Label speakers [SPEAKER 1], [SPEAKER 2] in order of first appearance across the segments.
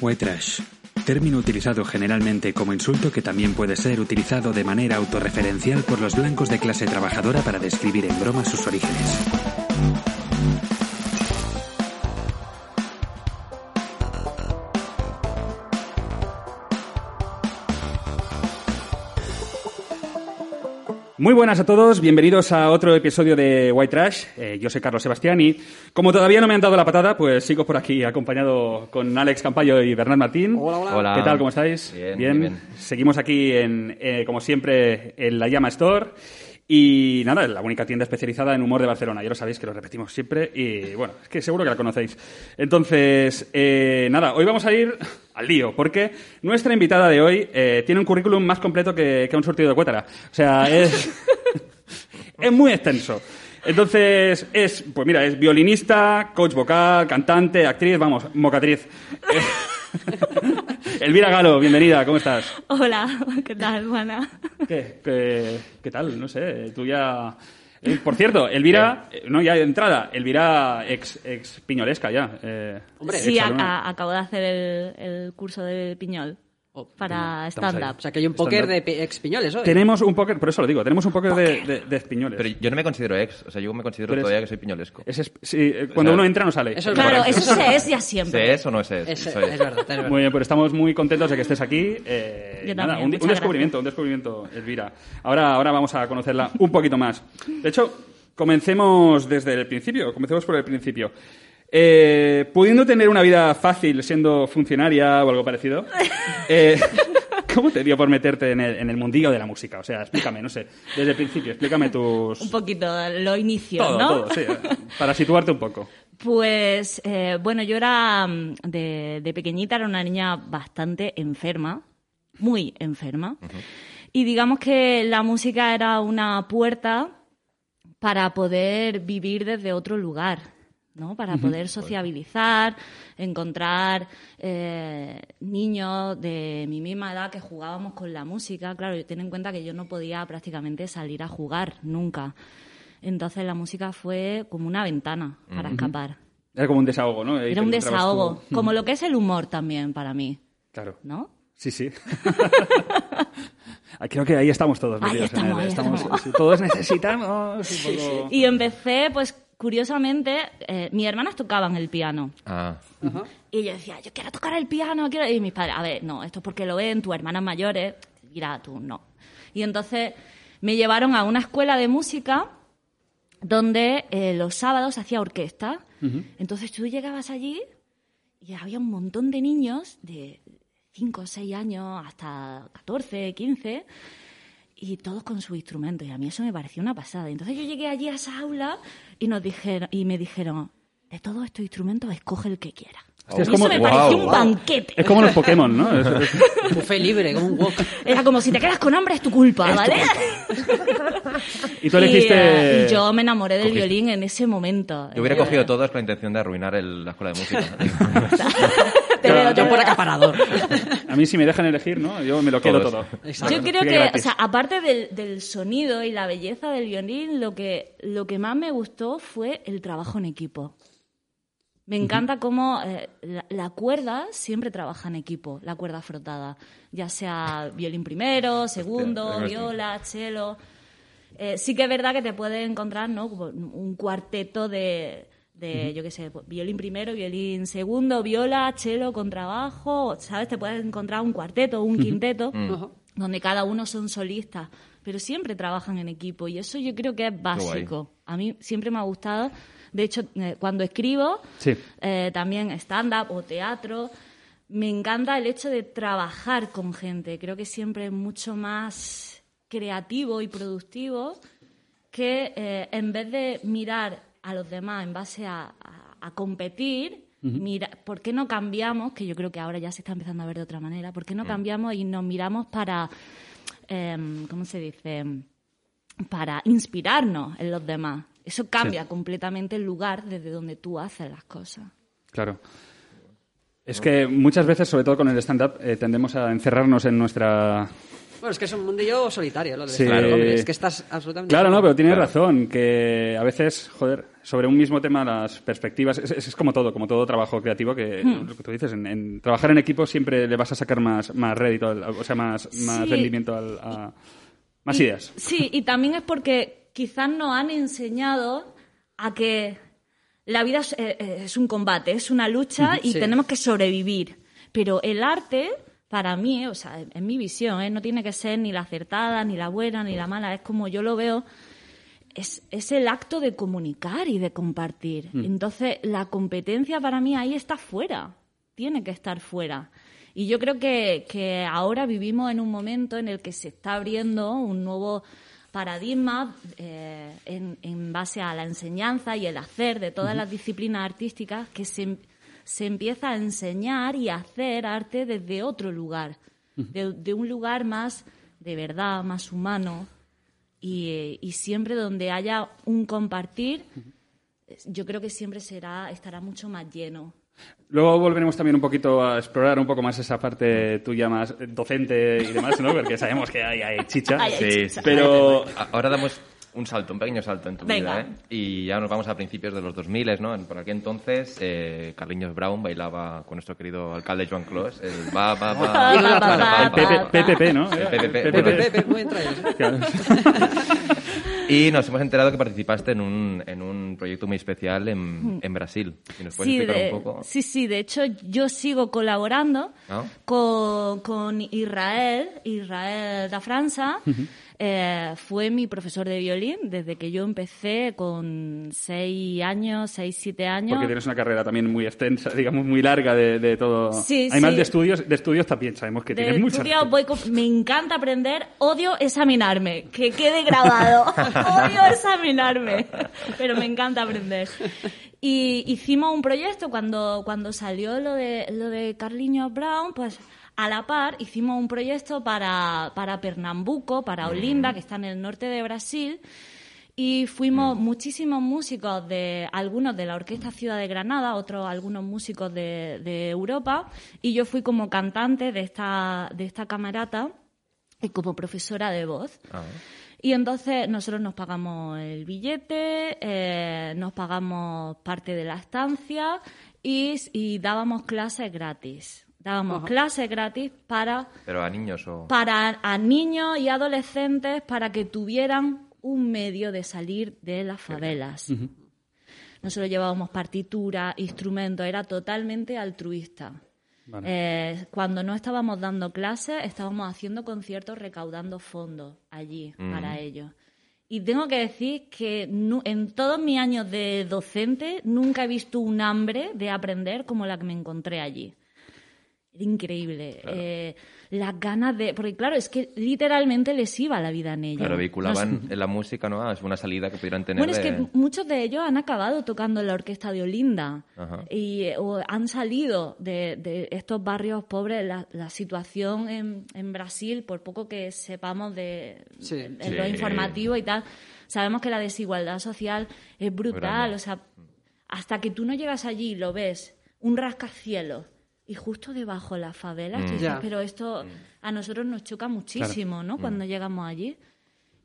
[SPEAKER 1] White. Término utilizado generalmente como insulto que también puede ser utilizado de manera autorreferencial por los blancos de clase trabajadora para describir en broma sus orígenes.
[SPEAKER 2] Muy buenas a todos, bienvenidos a otro episodio de White Trash. Eh, yo soy Carlos Sebastián y como todavía no me han dado la patada, pues sigo por aquí acompañado con Alex Campayo y Bernard Martín.
[SPEAKER 3] Hola, hola.
[SPEAKER 4] Hola.
[SPEAKER 2] ¿Qué tal? ¿Cómo estáis?
[SPEAKER 4] Bien, bien, bien.
[SPEAKER 2] Seguimos aquí, en, eh, como siempre, en la Llama Store. Y nada, la única tienda especializada en humor de Barcelona. Ya lo sabéis que lo repetimos siempre y bueno, es que seguro que la conocéis. Entonces, eh, nada, hoy vamos a ir al lío porque nuestra invitada de hoy eh, tiene un currículum más completo que, que un surtido de cuétara. O sea, es, es muy extenso. Entonces, es, pues mira, es violinista, coach vocal, cantante, actriz, vamos, mocatriz. Elvira Galo, bienvenida, ¿cómo estás?
[SPEAKER 5] Hola, ¿qué tal, Juana?
[SPEAKER 2] ¿Qué, qué, qué tal? No sé, tú ya... Eh, por cierto, Elvira, eh, no, ya de entrada, Elvira ex, ex piñolesca ya. eh,
[SPEAKER 3] Hombre,
[SPEAKER 5] Sí, a- acabo de hacer el, el curso de Piñol
[SPEAKER 3] Oh,
[SPEAKER 5] para stand-up.
[SPEAKER 3] O sea, que hay un póker de pi- expiñoles hoy.
[SPEAKER 2] Tenemos un póker, por eso lo digo, tenemos un póker de, de, de piñoles.
[SPEAKER 4] Pero yo no me considero ex, o sea, yo me considero
[SPEAKER 2] Tú eres-
[SPEAKER 4] todavía que soy piñolesco.
[SPEAKER 2] Es- sí, eh, cuando
[SPEAKER 4] sea,
[SPEAKER 2] uno entra no sale.
[SPEAKER 3] eso es
[SPEAKER 5] Claro, eso se es ya siempre.
[SPEAKER 4] ¿Se es o no es es?
[SPEAKER 3] Es,
[SPEAKER 4] Soy
[SPEAKER 3] es verdad, es verdad.
[SPEAKER 2] Muy bien, pues estamos muy contentos de que estés aquí. Eh,
[SPEAKER 5] Yo
[SPEAKER 2] nada,
[SPEAKER 5] también,
[SPEAKER 2] un, un descubrimiento, un descubrimiento, Elvira. Ahora, ahora vamos a conocerla un poquito más. De hecho, comencemos desde el principio, comencemos por el principio. Eh, pudiendo tener una vida fácil siendo funcionaria o algo parecido, eh, ¿cómo te dio por meterte en el, en el mundillo de la música? O sea, explícame, no sé, desde el principio, explícame tus...
[SPEAKER 5] Un poquito lo inicio,
[SPEAKER 2] todo,
[SPEAKER 5] ¿no?
[SPEAKER 2] todo, sí, para situarte un poco.
[SPEAKER 5] Pues, eh, bueno, yo era mm, de, de pequeñita, era una niña bastante enferma, muy enferma. Y digamos que la música era una puerta para poder vivir desde otro lugar, ¿no? Para poder sociabilizar, encontrar eh, niños de mi misma edad que jugábamos con la música. Claro, ten en cuenta que yo no podía prácticamente salir a jugar nunca. Entonces la música fue como una ventana para escapar.
[SPEAKER 2] Era como un desahogo, ¿no? Ahí
[SPEAKER 5] Era un desahogo,
[SPEAKER 2] tú.
[SPEAKER 5] como lo que es el humor también para mí,
[SPEAKER 2] Claro.
[SPEAKER 5] ¿no?
[SPEAKER 2] Sí, sí. Creo que ahí estamos todos.
[SPEAKER 5] Ahí
[SPEAKER 2] en
[SPEAKER 5] estamos,
[SPEAKER 2] el-
[SPEAKER 5] ahí estamos.
[SPEAKER 2] sí, todos necesitamos un poco...
[SPEAKER 5] Y empecé, pues curiosamente, eh, mis hermanas tocaban el piano.
[SPEAKER 4] Ah,
[SPEAKER 5] Y yo decía, yo quiero tocar el piano, quiero... Y mis padres, a ver, no, esto es porque lo ven tus hermanas mayores, mira, tú no. Y entonces me llevaron a una escuela de música donde eh, los sábados hacía orquesta. Entonces tú llegabas allí y había un montón de niños de 5 o 6 años hasta 14, 15 y todos con sus instrumentos. Y a mí eso me pareció una pasada. Entonces yo llegué allí a esa aula y, nos dijeron, y me dijeron, de todos estos instrumentos escoge el que quiera.
[SPEAKER 2] Hostia, es
[SPEAKER 5] y
[SPEAKER 2] como-
[SPEAKER 5] eso me
[SPEAKER 4] Wow,
[SPEAKER 5] pareció un banquete.
[SPEAKER 2] Es como los Pokémon, ¿no?
[SPEAKER 3] Buffet libre, como un wok.
[SPEAKER 5] Era como si te quedas con hambre es tu culpa, ¿vale?
[SPEAKER 2] Y tú elegiste...
[SPEAKER 5] eh, y yo me enamoré del
[SPEAKER 4] Cogiste.
[SPEAKER 5] violín en ese momento.
[SPEAKER 4] yo hubiera
[SPEAKER 5] Eh,
[SPEAKER 4] cogido todas con la intención de arruinar el- la escuela de música.
[SPEAKER 5] te veo, te
[SPEAKER 3] Yo por
[SPEAKER 5] veo.
[SPEAKER 3] acaparador.
[SPEAKER 2] A mí si me dejan elegir, ¿no? Yo me lo quedo
[SPEAKER 4] Todos.
[SPEAKER 2] todo.
[SPEAKER 3] Exacto.
[SPEAKER 5] Yo creo que, o sea, aparte del, del sonido y la belleza del violín, lo que, lo que más me gustó fue el trabajo en equipo. Me encanta cómo eh, la, la cuerda siempre trabaja en equipo, la cuerda frotada, ya sea violín primero, segundo, viola, cello. Eh, sí que es verdad que te puedes encontrar ¿no? un cuarteto de, de yo qué sé, pues, violín primero, violín segundo, viola, cello, contrabajo, ¿sabes? Te puedes encontrar un cuarteto, un quinteto, donde cada uno son solistas, pero siempre trabajan en equipo y eso yo creo que es básico. A mí siempre me ha gustado. De hecho, eh, cuando escribo,
[SPEAKER 2] Sí.
[SPEAKER 5] eh, también stand-up o teatro, me encanta el hecho de trabajar con gente. Creo que siempre es mucho más creativo y productivo que eh, en vez de mirar a los demás en base a, a- a competir, mira, ¿por qué no cambiamos? Que yo creo que ahora ya se está empezando a ver de otra manera. ¿Por qué no cambiamos y nos miramos para, em, ¿cómo se dice? Para inspirarnos en los demás. Eso cambia completamente el lugar desde donde tú haces las cosas.
[SPEAKER 2] Claro. Es que muchas veces, sobre todo con el stand-up, eh, tendemos a encerrarnos en nuestra
[SPEAKER 3] Bueno, es que es un mundillo solitario, lo de
[SPEAKER 2] Sí.
[SPEAKER 3] hombre, Es que estás absolutamente...
[SPEAKER 2] Claro, no, pero tienes
[SPEAKER 4] Claro.
[SPEAKER 2] razón, que a veces, joder, sobre un mismo tema las perspectivas, es, es- es como todo, como todo trabajo creativo, que
[SPEAKER 5] Hmm.
[SPEAKER 2] lo que tú dices, en, en trabajar en equipo siempre le vas a sacar más, más rédito, al- o sea, más, más
[SPEAKER 5] Sí.
[SPEAKER 2] rendimiento al- a... Más
[SPEAKER 5] Y-
[SPEAKER 2] ideas.
[SPEAKER 5] Sí, y también es porque quizás nos han enseñado a que la vida es, eh, es un combate, es una lucha y
[SPEAKER 3] Sí.
[SPEAKER 5] tenemos que sobrevivir. Pero el arte, para mí, o sea, en mi visión, ¿eh? no tiene que ser ni la acertada, ni la buena, ni la mala, es como yo lo veo, es, es el acto de comunicar y de compartir. Entonces, la competencia para mí ahí está fuera, tiene que estar fuera. Y yo creo que, que ahora vivimos en un momento en el que se está abriendo un nuevo paradigma eh, en, en base a la enseñanza y el hacer de todas las disciplinas artísticas que se, se empieza a enseñar y a hacer arte desde otro lugar, de, de un lugar más de verdad, más humano, y, eh, y siempre donde haya un compartir, yo creo que siempre será estará mucho más lleno.
[SPEAKER 2] Luego volveremos también un poquito a explorar un poco más esa parte tuya más docente y demás, ¿no? Porque sabemos que hay, hay chicha.
[SPEAKER 5] Ay, ay,
[SPEAKER 4] Sí,
[SPEAKER 5] chicha.
[SPEAKER 2] Pero
[SPEAKER 4] Ahora damos un salto, un pequeño salto en tu
[SPEAKER 5] Venga.
[SPEAKER 4] vida, ¿eh? Y ya nos vamos a principios de los 2000, ¿no? Por aquel entonces, eh, Carliños Brown bailaba con nuestro querido alcalde Joan Clos, el va, va, va,
[SPEAKER 3] El
[SPEAKER 4] va, va, va,
[SPEAKER 2] el
[SPEAKER 4] va,
[SPEAKER 2] PP,
[SPEAKER 4] va.
[SPEAKER 2] PPP, ¿no?
[SPEAKER 4] El PPP. Y nos hemos enterado que participaste en un, en un proyecto muy especial en, en Brasil. ¿Y nos puedes
[SPEAKER 5] Sí,
[SPEAKER 4] explicar
[SPEAKER 5] de-
[SPEAKER 4] un poco?
[SPEAKER 5] sí, sí, de hecho yo sigo colaborando con, con Israel, Israel da França. Eh, fue mi profesor de violín desde que yo empecé con seis años, seis, siete años.
[SPEAKER 2] Porque tienes una carrera también muy extensa, digamos, muy larga de, de todo.
[SPEAKER 5] Sí,
[SPEAKER 2] Además
[SPEAKER 5] sí.
[SPEAKER 2] de estudios, de estudios también sabemos que
[SPEAKER 5] De
[SPEAKER 2] tienes muchas.
[SPEAKER 5] voy con- me encanta aprender, odio examinarme, que quede grabado. odio examinarme, pero me encanta aprender. Y hicimos un proyecto cuando, cuando salió lo de, lo de Carliños Brown, pues a la par hicimos un proyecto para, para Pernambuco, para Olinda, que está en el norte de Brasil. Y fuimos muchísimos músicos de algunos de la Orquesta Ciudad de Granada, otros algunos músicos de, de Europa, y yo fui como cantante de esta, de esta camarata y como profesora de voz.
[SPEAKER 4] Ah,
[SPEAKER 5] Y entonces nosotros nos pagamos el billete, eh, nos pagamos parte de la estancia y, y dábamos clases gratis. Dábamos
[SPEAKER 3] Ajá.
[SPEAKER 5] clases gratis para
[SPEAKER 4] Pero a niños o...
[SPEAKER 5] para a niños y adolescentes para que tuvieran un medio de salir de las favelas. Nosotros llevábamos partitura, instrumentos, era totalmente altruista.
[SPEAKER 2] Vale.
[SPEAKER 5] Eh, cuando no estábamos dando clases, estábamos haciendo conciertos recaudando fondos allí para ellos. Y tengo que decir que en todos mis años de docente nunca he visto un hambre de aprender como la que me encontré allí. Era increíble. Eh, las ganas de... Porque claro, es que literalmente les iba la vida en ellos.
[SPEAKER 4] Claro,
[SPEAKER 5] No
[SPEAKER 4] vehiculaban en la música, ¿no? Ah, Es una salida que pudieran tener
[SPEAKER 5] bueno, es
[SPEAKER 4] de-
[SPEAKER 5] que muchos de ellos han acabado tocando en la orquesta de Olinda
[SPEAKER 4] Ajá.
[SPEAKER 5] y o han salido de, de estos barrios pobres. La, la situación en, en Brasil, por poco que sepamos de
[SPEAKER 3] Sí.
[SPEAKER 5] en
[SPEAKER 4] Sí.
[SPEAKER 5] lo informativo y tal, sabemos que la desigualdad social es brutal.
[SPEAKER 4] Grande.
[SPEAKER 5] O sea, hasta que tú no llegas allí y lo ves, un rascacielos. Y justo debajo de la favela, tú dices,
[SPEAKER 3] Ya.
[SPEAKER 5] pero esto a nosotros nos choca muchísimo, ¿no? Cuando llegamos allí.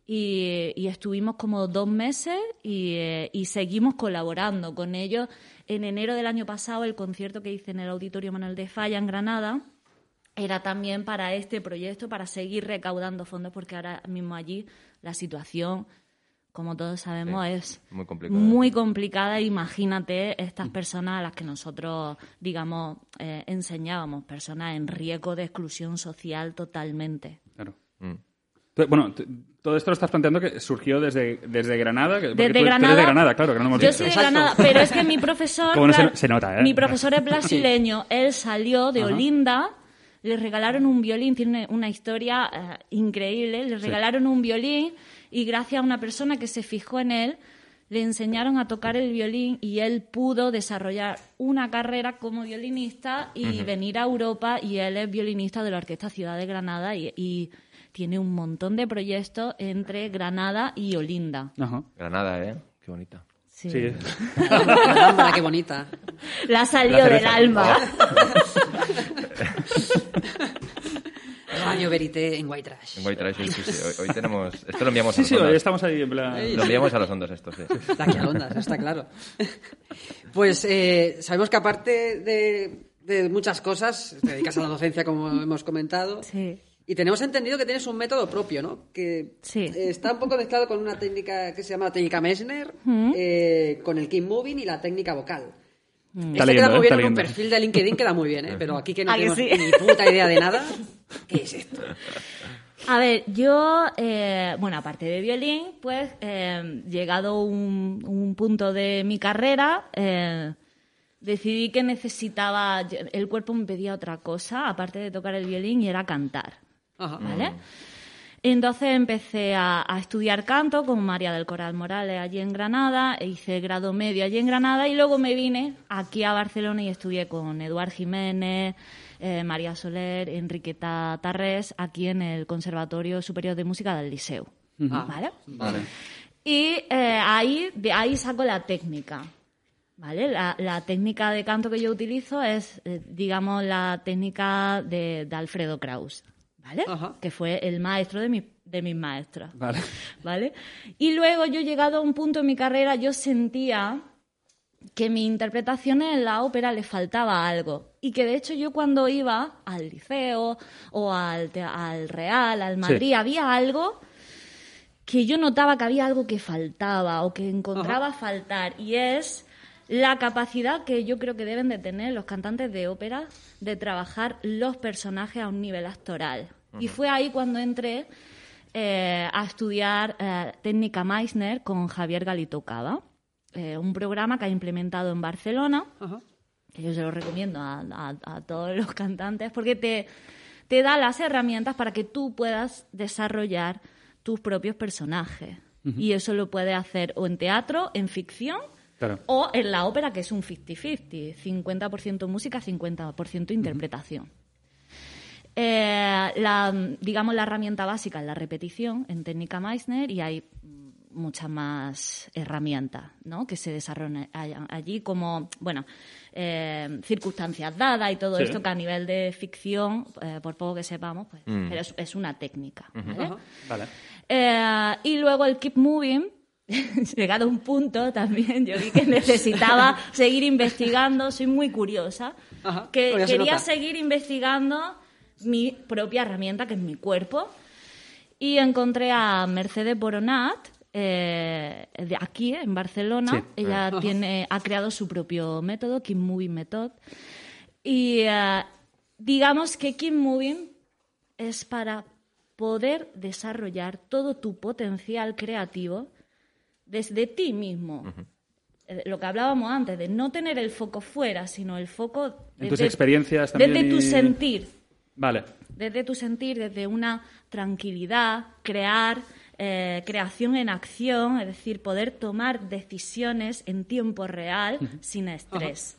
[SPEAKER 5] Y, y estuvimos como dos meses y, eh, y seguimos colaborando con ellos. En enero del año pasado, el concierto que hice en el Auditorio Manuel de Falla, en Granada, era también para este proyecto, para seguir recaudando fondos, porque ahora mismo allí la situación, como todos sabemos,
[SPEAKER 4] Sí,
[SPEAKER 5] es
[SPEAKER 4] muy complicada.
[SPEAKER 5] muy complicada. Imagínate estas personas a las que nosotros, digamos, eh, enseñábamos, personas en riesgo de exclusión social totalmente.
[SPEAKER 2] Claro.
[SPEAKER 4] Mm.
[SPEAKER 2] Bueno, todo esto lo estás planteando que surgió desde, desde Granada.
[SPEAKER 5] Desde
[SPEAKER 2] tú- tú eres
[SPEAKER 5] Granada.
[SPEAKER 2] de Granada, claro, que no lo hemos
[SPEAKER 5] Yo
[SPEAKER 2] dicho.
[SPEAKER 5] soy de
[SPEAKER 3] Exacto.
[SPEAKER 5] Granada, pero es que mi profesor.
[SPEAKER 2] Se nota, ¿eh?
[SPEAKER 5] Mi profesor es brasileño. Él salió de Olinda, le regalaron un violín, tiene una historia eh, increíble. Le regalaron un violín y gracias a una persona que se fijó en él, le enseñaron a tocar el violín y él pudo desarrollar una carrera como violinista y venir a Europa. Y él es violinista de la Orquesta Ciudad de Granada y, y tiene un montón de proyectos entre Granada y Olinda.
[SPEAKER 2] Ajá.
[SPEAKER 4] Granada, ¿eh? Qué bonita.
[SPEAKER 5] Sí.
[SPEAKER 2] Sí.
[SPEAKER 3] Caramba, qué bonita.
[SPEAKER 5] La salió
[SPEAKER 2] La
[SPEAKER 5] del alma.
[SPEAKER 3] Radio Verité en White Trash.
[SPEAKER 4] En White Trash, sí, sí, sí. Hoy, hoy tenemos... Esto lo enviamos a
[SPEAKER 2] Sí,
[SPEAKER 4] las
[SPEAKER 2] sí, hoy
[SPEAKER 4] ondas.
[SPEAKER 2] estamos ahí en plan...
[SPEAKER 4] Lo enviamos a las ondas esto, sí.
[SPEAKER 3] Está aquí a ondas, está claro. Pues eh, sabemos que aparte de, de muchas cosas, te dedicas a la docencia, como hemos comentado.
[SPEAKER 5] Sí.
[SPEAKER 3] Y tenemos entendido que tienes un método propio, ¿no? Que
[SPEAKER 5] Sí.
[SPEAKER 3] está un poco mezclado con una técnica que se llama la técnica Messner, eh, con el keep moving y la técnica vocal. Esto
[SPEAKER 2] Está
[SPEAKER 3] queda
[SPEAKER 2] lindo,
[SPEAKER 3] muy
[SPEAKER 2] ¿eh?
[SPEAKER 3] bien
[SPEAKER 2] Está
[SPEAKER 3] en un perfil de LinkedIn, queda muy bien, ¿eh? Pero aquí que no
[SPEAKER 5] ¿A que
[SPEAKER 3] tenemos
[SPEAKER 5] sí?
[SPEAKER 3] ni puta idea de nada, ¿qué es esto?
[SPEAKER 5] A ver, yo, eh, bueno, aparte de violín, pues, eh, llegado un, un punto de mi carrera, eh, decidí que necesitaba, el cuerpo me pedía otra cosa, aparte de tocar el violín, y era cantar,
[SPEAKER 3] Ajá.
[SPEAKER 5] ¿vale? Entonces empecé a, a estudiar canto con María del Coral Morales allí en Granada, e hice grado medio allí en Granada y luego me vine aquí a Barcelona y estudié con Eduard Jiménez, eh, María Soler, Enriqueta Tarrés, aquí en el Conservatorio Superior de Música del Liceo. ¿Vale?
[SPEAKER 2] Vale.
[SPEAKER 5] Y eh, ahí, de ahí saco la técnica. ¿Vale? La, la técnica de canto que yo utilizo es, eh, digamos, la técnica de, de Alfredo Kraus, ¿vale?
[SPEAKER 3] Ajá.
[SPEAKER 5] Que fue el maestro de, mi, de mis maestros.
[SPEAKER 2] Vale.
[SPEAKER 5] ¿Vale? Y luego yo llegado a un punto en mi carrera, yo sentía que mi interpretación en la ópera le faltaba algo. Y que de hecho yo cuando iba al liceo o al, al Real, al Madrid, había algo que yo notaba que había algo que faltaba o que encontraba faltar. Y es la capacidad que yo creo que deben de tener los cantantes de ópera de trabajar los personajes a un nivel actoral. Y fue ahí cuando entré eh, a estudiar eh, técnica Meissner con Javier Galito Cava, eh, un programa que ha implementado en Barcelona que yo se lo recomiendo a, a- a todos los cantantes, porque te, te da las herramientas para que tú puedas desarrollar tus propios personajes. Y eso lo puedes hacer o en teatro, en ficción,
[SPEAKER 2] Claro.
[SPEAKER 5] o en la ópera, que es un 50-50, 50% música, 50% interpretación. Eh, la, digamos, la herramienta básica es la repetición en técnica Meissner y hay mm, muchas más herramientas ¿no? que se desarrollan allí, como, bueno, eh, circunstancias dadas y todo
[SPEAKER 2] Sí.
[SPEAKER 5] esto que a nivel de ficción, eh, por poco que sepamos, pues, pero es, es una técnica. ¿vale? Eh, y luego el keep moving, llegado a un punto también, yo vi que necesitaba seguir investigando, soy muy curiosa,
[SPEAKER 3] Ajá,
[SPEAKER 5] que
[SPEAKER 3] se
[SPEAKER 5] quería seguir investigando mi propia herramienta, que es mi cuerpo, y encontré a Mercedes Boronat, eh, de aquí, en Barcelona.
[SPEAKER 2] Sí.
[SPEAKER 5] Ella tiene, ha creado su propio método, Keep Moving Method. Y eh, digamos que Keep Moving es para poder desarrollar todo tu potencial creativo desde ti mismo. Eh, Lo que hablábamos antes, de no tener el foco fuera, sino el foco
[SPEAKER 2] En tus experiencias también
[SPEAKER 5] Desde tu sentir,
[SPEAKER 2] Vale.
[SPEAKER 5] desde tu sentir, desde una tranquilidad, crear, eh, creación en acción, es decir, poder tomar decisiones en tiempo real sin estrés.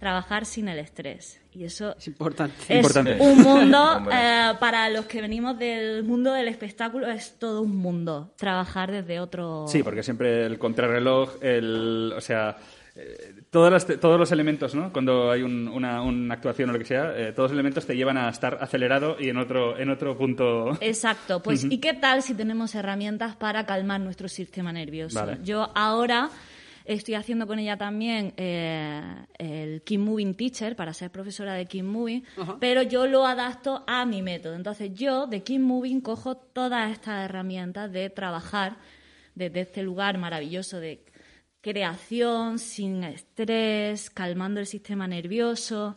[SPEAKER 5] Trabajar sin el estrés. Y eso
[SPEAKER 3] Es importante.
[SPEAKER 5] es
[SPEAKER 2] Importante.
[SPEAKER 5] un mundo, eh, para los que venimos del mundo del espectáculo, es todo un mundo. Trabajar desde otro...
[SPEAKER 2] Sí, porque siempre el contrarreloj, el, o sea, eh, todas las- todos los elementos, ¿no? Cuando hay un- una, una actuación o lo que sea, eh, todos los elementos te llevan a estar acelerado y en otro, en otro punto.
[SPEAKER 5] Exacto, pues ¿y qué tal si tenemos herramientas para calmar nuestro sistema nervioso?
[SPEAKER 2] Vale.
[SPEAKER 5] Yo ahora estoy haciendo con ella también eh, el Keep Moving Teacher para ser profesora de Keep Moving, pero yo lo adapto a mi método. Entonces yo de Keep Moving cojo todas estas herramientas de trabajar desde este lugar maravilloso de creación, sin estrés, calmando el sistema nervioso.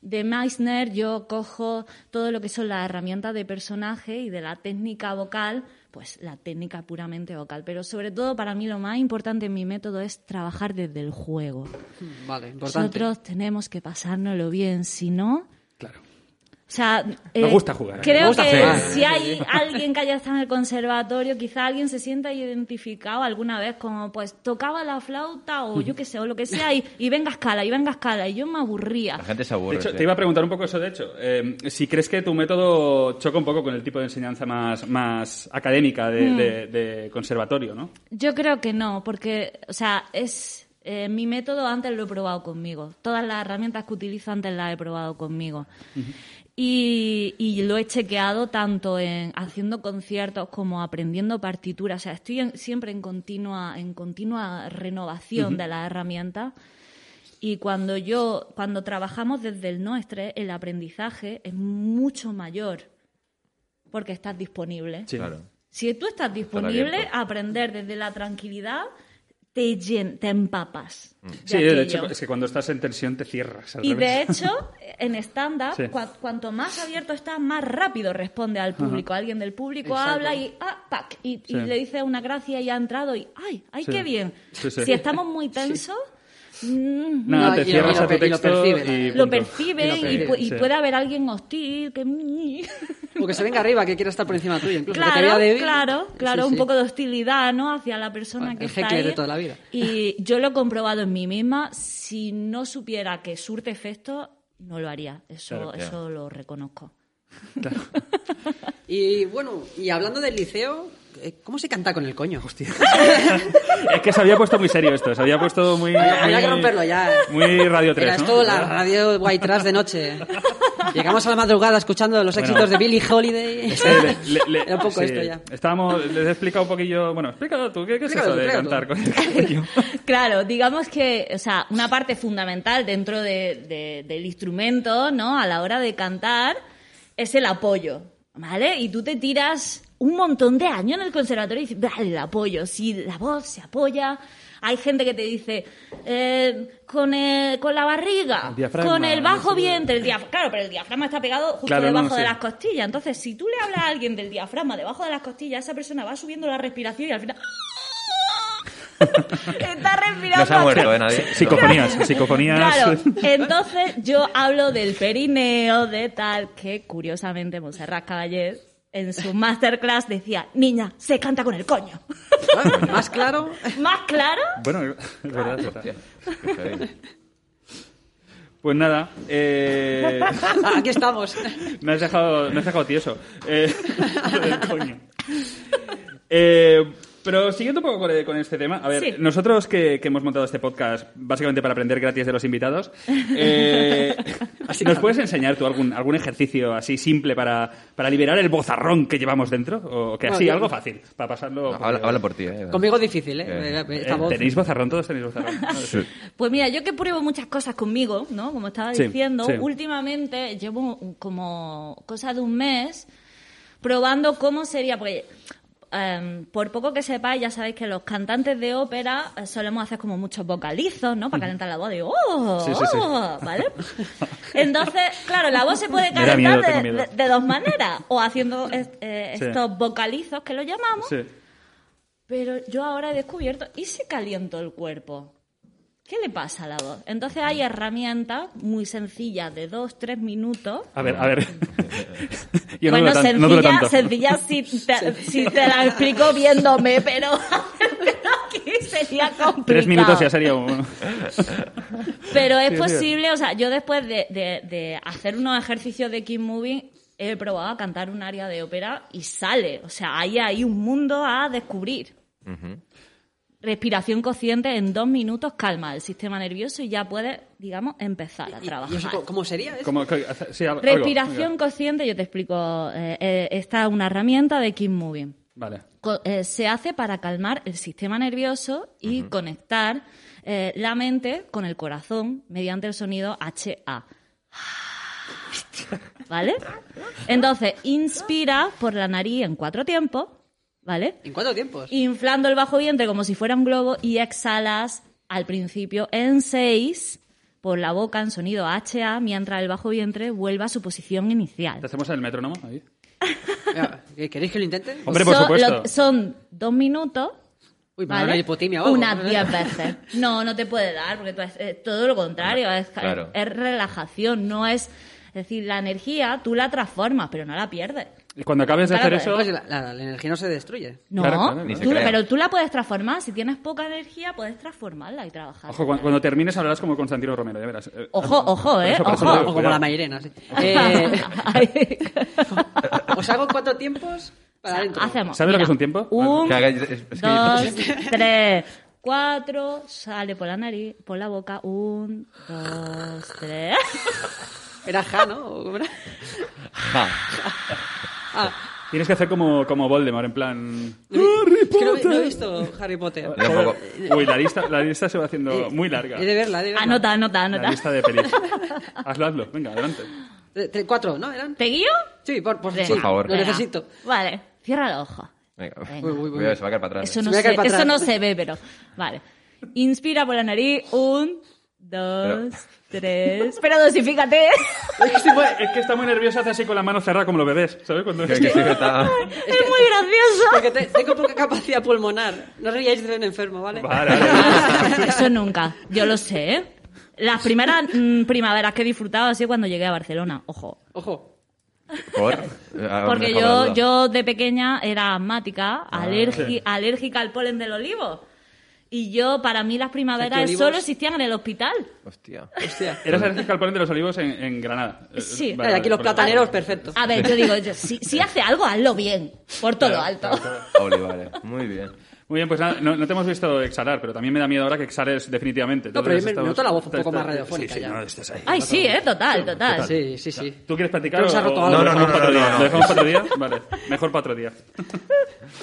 [SPEAKER 5] De Meissner yo cojo todo lo que son las herramientas de personaje y de la técnica vocal, pues la técnica puramente vocal. Pero sobre todo para mí lo más importante en mi método es trabajar desde el juego.
[SPEAKER 3] Vale, importante.
[SPEAKER 5] Nosotros tenemos que pasárnoslo bien, si no... O sea, eh,
[SPEAKER 2] Me gusta jugar.
[SPEAKER 5] Creo
[SPEAKER 3] Me gusta
[SPEAKER 5] que
[SPEAKER 3] jugar.
[SPEAKER 5] si hay alguien que haya estado en el conservatorio, quizá alguien se sienta identificado alguna vez como, pues, tocaba la flauta o yo qué sé, o lo que sea, y, y venga a escala, y venga a escala. Y yo me aburría.
[SPEAKER 4] La gente se
[SPEAKER 2] De
[SPEAKER 4] aburre.
[SPEAKER 2] hecho,
[SPEAKER 4] sí.
[SPEAKER 2] te iba a preguntar un poco eso, de hecho. Eh, si crees que tu método choca un poco con el tipo de enseñanza más, más académica de, de- de conservatorio, ¿no?
[SPEAKER 5] Yo creo que no, porque, o sea, es eh, mi método antes lo he probado conmigo. Todas las herramientas que utilizo antes las he probado conmigo. Y, y lo he chequeado tanto en haciendo conciertos como aprendiendo partituras. O sea, estoy en- siempre en continua, en continua renovación de las herramientas. Y cuando yo, cuando trabajamos desde el no estrés, el aprendizaje es mucho mayor porque estás disponible.
[SPEAKER 2] Sí.
[SPEAKER 4] Claro.
[SPEAKER 5] Si tú estás disponible, aprender desde la tranquilidad, te, llen- te empapas.
[SPEAKER 2] Mm. Sí, de
[SPEAKER 5] aquello.
[SPEAKER 2] hecho, es que cuando estás en tensión te cierras. al
[SPEAKER 5] Y de
[SPEAKER 2] revés.
[SPEAKER 5] hecho, en stand-up,
[SPEAKER 2] Sí.
[SPEAKER 5] cua- cuanto más abierto estás, más rápido responde al público. Alguien del público
[SPEAKER 3] Exacto.
[SPEAKER 5] habla y, ah, pac, y, y
[SPEAKER 2] Sí.
[SPEAKER 5] le dice una gracia y ha entrado y, ay, ay,
[SPEAKER 2] Sí.
[SPEAKER 5] qué bien.
[SPEAKER 2] Sí, sí.
[SPEAKER 5] Si estamos muy tensos, mm,
[SPEAKER 2] No,
[SPEAKER 3] No,
[SPEAKER 2] te cierras
[SPEAKER 3] y lo
[SPEAKER 2] a tu
[SPEAKER 3] per- y lo
[SPEAKER 2] texto
[SPEAKER 3] percibe,
[SPEAKER 2] y
[SPEAKER 5] lo
[SPEAKER 3] Y lo
[SPEAKER 2] sí.
[SPEAKER 5] puede haber alguien hostil que...
[SPEAKER 3] O que se venga arriba, que quiera estar por encima tuyo, incluso que te
[SPEAKER 5] Claro,
[SPEAKER 3] vea débil.
[SPEAKER 5] claro, claro,
[SPEAKER 3] Sí,
[SPEAKER 5] un
[SPEAKER 3] sí.
[SPEAKER 5] poco de hostilidad, ¿no? Hacia la persona
[SPEAKER 3] El
[SPEAKER 5] que está
[SPEAKER 3] heckler
[SPEAKER 5] ahí.
[SPEAKER 3] de toda la vida.
[SPEAKER 5] Y yo lo he comprobado en mí misma. Si no supiera que surte efecto, no lo haría. Eso,
[SPEAKER 4] Claro,
[SPEAKER 5] eso lo reconozco.
[SPEAKER 3] Y bueno, y hablando del liceo, eh, ¿cómo se canta con el coño? Hostia.
[SPEAKER 2] Es que se había puesto muy serio esto, se había puesto muy...
[SPEAKER 3] Había que
[SPEAKER 2] muy-
[SPEAKER 3] romperlo ya.
[SPEAKER 2] Muy Radio 3,
[SPEAKER 3] Era
[SPEAKER 2] ¿no?
[SPEAKER 3] esto la radio white trash de noche. Llegamos a la madrugada escuchando los
[SPEAKER 2] Bueno.
[SPEAKER 3] éxitos de Billie Holiday.
[SPEAKER 2] Es que le- le- le-
[SPEAKER 3] Era un poco
[SPEAKER 2] sí,
[SPEAKER 3] esto ya.
[SPEAKER 2] Estábamos, les he explicado un poquillo... Bueno, explícalo tú, ¿qué, qué es
[SPEAKER 3] Explícalo
[SPEAKER 2] eso
[SPEAKER 3] tú,
[SPEAKER 2] de cantar con el coño?
[SPEAKER 5] Claro, digamos que, o sea, una parte fundamental dentro de- de- del instrumento, ¿no? A la hora de cantar, es el apoyo, ¿vale? Y tú te tiras un montón de años en el conservatorio y dices, dale el apoyo. Si la voz se apoya, hay gente que te dice, eh, con, el- con la barriga,
[SPEAKER 2] El
[SPEAKER 5] con el bajo vientre, el diafragma. Claro, pero el diafragma está pegado justo
[SPEAKER 2] Claro, no,
[SPEAKER 5] debajo de
[SPEAKER 2] sí.
[SPEAKER 5] las costillas. Entonces, si tú le hablas a alguien del diafragma debajo de las costillas, esa persona va subiendo la respiración y al final... Está respirando.
[SPEAKER 4] No se ha muerto, ¿eh? Nadie.
[SPEAKER 2] Psicofonías, psicofonías...
[SPEAKER 5] Claro, entonces yo hablo del perineo, de tal, que curiosamente Monserrat Caballé en su masterclass decía, niña, se canta con el coño.
[SPEAKER 3] Ah, Más claro.
[SPEAKER 5] ¿Más claro?
[SPEAKER 2] Bueno, es verdad, es verdad. Pues nada, eh,
[SPEAKER 3] Aquí estamos.
[SPEAKER 2] me, has dejado, me has dejado tieso. Eh, del coño. Eh, pero siguiendo un poco con, con este tema, a ver,
[SPEAKER 5] Sí.
[SPEAKER 2] nosotros que, que hemos montado este podcast básicamente para aprender gratis de los invitados, eh, ¿nos puedes enseñar tú algún, algún ejercicio así simple para, para liberar el bozarrón que llevamos dentro? O que así, algo fácil, para pasarlo...
[SPEAKER 4] Habla, habla por ti, ¿eh?
[SPEAKER 3] Conmigo difícil, ¿eh?
[SPEAKER 4] Eh.
[SPEAKER 2] ¿Tenéis bozarrón? ¿Todos tenéis bozarrón? No, sí.
[SPEAKER 5] Pues mira, yo que pruebo muchas cosas conmigo, ¿no? Como estaba
[SPEAKER 2] Sí,
[SPEAKER 5] diciendo,
[SPEAKER 2] sí.
[SPEAKER 5] últimamente llevo como cosa de un mes probando cómo sería, porque em, por poco que sepáis, ya sabéis que los cantantes de ópera eh, solemos hacer como muchos vocalizos, ¿no? Para calentar la voz. Digo, ¡oh!
[SPEAKER 2] Sí, sí, sí.
[SPEAKER 5] oh", ¿Vale? Entonces, claro, la voz se puede
[SPEAKER 2] miedo,
[SPEAKER 5] calentar de,
[SPEAKER 2] miedo.
[SPEAKER 5] de- de dos maneras. O haciendo eh, estos vocalizos que lo llamamos. Pero yo ahora he descubierto, ¿y si caliento el cuerpo? ¿Qué le pasa a la voz? Entonces hay herramientas muy sencillas de dos, tres minutos.
[SPEAKER 2] A ver, a ver. Yo
[SPEAKER 5] bueno,
[SPEAKER 2] tan- no
[SPEAKER 5] sencilla,
[SPEAKER 2] tanto.
[SPEAKER 5] sencilla si te, si te la explico viéndome, pero aquí sería complicado.
[SPEAKER 2] Tres minutos ya sería un...
[SPEAKER 5] Pero es
[SPEAKER 2] Sí, sí.
[SPEAKER 5] posible, o sea, yo después de, de- de hacer unos ejercicios de Keep Moving, he probado a cantar un área de ópera y sale. O sea, ahí hay un mundo a descubrir.
[SPEAKER 4] Ujú.
[SPEAKER 5] Respiración consciente en dos minutos calma el sistema nervioso y ya puedes, digamos, empezar a
[SPEAKER 3] ¿Y-
[SPEAKER 5] trabajar.
[SPEAKER 3] ¿Y eso cómo- sería? eso?
[SPEAKER 2] Sí, algo-
[SPEAKER 5] Respiración
[SPEAKER 2] algo,
[SPEAKER 5] consciente, yo te explico. eh, eh, esta es una herramienta de Keep Moving.
[SPEAKER 2] Vale.
[SPEAKER 5] Eh, se hace para calmar el sistema nervioso y conectar eh, la mente con el corazón mediante el sonido HA. ¿Vale? Entonces, inspira por la nariz en cuatro tiempos, ¿vale?
[SPEAKER 3] ¿En cuánto tiempos?
[SPEAKER 5] Inflando el bajo vientre como si fuera un globo y exhalas al principio en seis por la boca en sonido HA mientras el bajo vientre vuelva a su posición inicial.
[SPEAKER 2] ¿Te hacemos el metrónomo ahí?
[SPEAKER 3] ¿Queréis que lo intente?
[SPEAKER 2] Hombre, por
[SPEAKER 5] Son-
[SPEAKER 2] supuesto.
[SPEAKER 5] lo- son dos minutos.
[SPEAKER 3] Uy, me
[SPEAKER 5] ¿vale?
[SPEAKER 3] dar hipotimia o algo.
[SPEAKER 5] Unas diez veces. No, no te puede dar, porque tú es, eh, todo lo contrario, es,
[SPEAKER 4] Claro.
[SPEAKER 5] es relajación, no es... Es decir, la energía tú la transformas, pero no la pierdes.
[SPEAKER 2] Y cuando acabes de
[SPEAKER 5] Claro,
[SPEAKER 2] hacer
[SPEAKER 5] pues,
[SPEAKER 2] eso...
[SPEAKER 3] Pues la, la- la energía no se destruye.
[SPEAKER 5] No,
[SPEAKER 2] Claro, claro,
[SPEAKER 5] tú- pero tú la puedes transformar. Si tienes poca energía, puedes transformarla y trabajar.
[SPEAKER 2] Ojo, cuando, cuando termines hablarás como Constantino Romero, ya verás. Eh,
[SPEAKER 5] Ojo, eh,
[SPEAKER 2] eso- eso
[SPEAKER 5] ojo.
[SPEAKER 2] lo
[SPEAKER 3] O
[SPEAKER 2] digo,
[SPEAKER 3] como la Mairena, sí. Eh. ¿Os hago cuatro tiempos para adentro?
[SPEAKER 5] Hacemos.
[SPEAKER 2] ¿Sabes lo que es un tiempo?
[SPEAKER 5] Un, dos, tres, cuatro, sale por la nariz, por la boca, un, dos, tres.
[SPEAKER 3] Era Ja, ¿no? ¿O era?
[SPEAKER 4] Ja.
[SPEAKER 3] Ah,
[SPEAKER 2] Tienes que hacer como, como Voldemort, en plan...
[SPEAKER 3] es que no, no he visto Harry Potter.
[SPEAKER 4] Tampoco.
[SPEAKER 2] Uy, la lista, la lista se va haciendo muy larga.
[SPEAKER 3] He de verla, he de verla.
[SPEAKER 5] Anota, anota,
[SPEAKER 2] La
[SPEAKER 5] anota.
[SPEAKER 2] lista de pelis. Hazlo, hazlo. Venga, adelante.
[SPEAKER 3] Tre- cuatro, ¿no? ¿Eran?
[SPEAKER 5] ¿Te guío?
[SPEAKER 3] Sí, por, por, sí,
[SPEAKER 4] favor.
[SPEAKER 3] Lo
[SPEAKER 5] venga.
[SPEAKER 3] necesito.
[SPEAKER 5] Vale, cierra los ojos.
[SPEAKER 4] Venga.
[SPEAKER 5] Venga.
[SPEAKER 3] Uy, uy, uy.
[SPEAKER 4] Cuidado, se va a caer para atrás.
[SPEAKER 5] Eso
[SPEAKER 4] ¿eh?
[SPEAKER 5] no,
[SPEAKER 3] Me voy a
[SPEAKER 5] se,
[SPEAKER 3] caer para
[SPEAKER 5] eso
[SPEAKER 3] atrás.
[SPEAKER 5] no se ve, pero. Vale. Inspira por la nariz. Un, dos, tres. Espera, dosifícate.
[SPEAKER 3] Es que muy-
[SPEAKER 2] Es que está muy nerviosa, hace así con la mano cerrada como los bebés. ¿Sabes? Cuando...
[SPEAKER 4] Que- que sí que está-
[SPEAKER 5] es muy gracioso.
[SPEAKER 3] Porque te- tengo poca capacidad pulmonar. No ríais de un enfermo, ¿vale?
[SPEAKER 2] Vale, vale.
[SPEAKER 5] Eso nunca. Yo lo sé, ¿eh? Las primeras mm, primaveras que he disfrutado ha sido cuando llegué a Barcelona. Ojo.
[SPEAKER 3] Ojo.
[SPEAKER 4] ¿Por?
[SPEAKER 5] Porque yo, yo de pequeña era asmática,
[SPEAKER 4] Ah.
[SPEAKER 5] alergi- alérgica al polen del olivo. Y yo, para mí, las primaveras
[SPEAKER 3] olivos-
[SPEAKER 5] solo existían en el hospital.
[SPEAKER 4] Hostia.
[SPEAKER 3] Hostia.
[SPEAKER 2] Eras al polen de los olivos en, en Granada. Eh,
[SPEAKER 5] Sí.
[SPEAKER 2] vale,
[SPEAKER 3] aquí los
[SPEAKER 2] vale,
[SPEAKER 3] plataneros, perfecto.
[SPEAKER 5] A ver, yo digo, yo- si, si hace algo, hazlo bien. Por todo lo alto.
[SPEAKER 4] Olivares. Muy bien.
[SPEAKER 2] Muy bien, pues nada, no, no te hemos visto exhalar, pero también me da miedo ahora que exhales definitivamente.
[SPEAKER 3] No, pero
[SPEAKER 2] Entonces
[SPEAKER 3] me- me noto la voz un poco más radiofónica
[SPEAKER 2] Sí, sí,
[SPEAKER 3] ya.
[SPEAKER 2] no, estás ahí.
[SPEAKER 5] Ay, sí, ¿eh? Total, total.
[SPEAKER 3] Sí, sí, sí.
[SPEAKER 2] ¿Tú quieres platicar
[SPEAKER 3] Creo que se
[SPEAKER 2] o-
[SPEAKER 3] ha roto
[SPEAKER 2] o
[SPEAKER 3] algo.
[SPEAKER 2] lo
[SPEAKER 4] No, no,
[SPEAKER 2] dejamos
[SPEAKER 4] no,
[SPEAKER 2] para otro
[SPEAKER 4] no,
[SPEAKER 2] día?
[SPEAKER 4] no, no.
[SPEAKER 2] ¿Lo dejamos para otro día? Vale, mejor para otro día.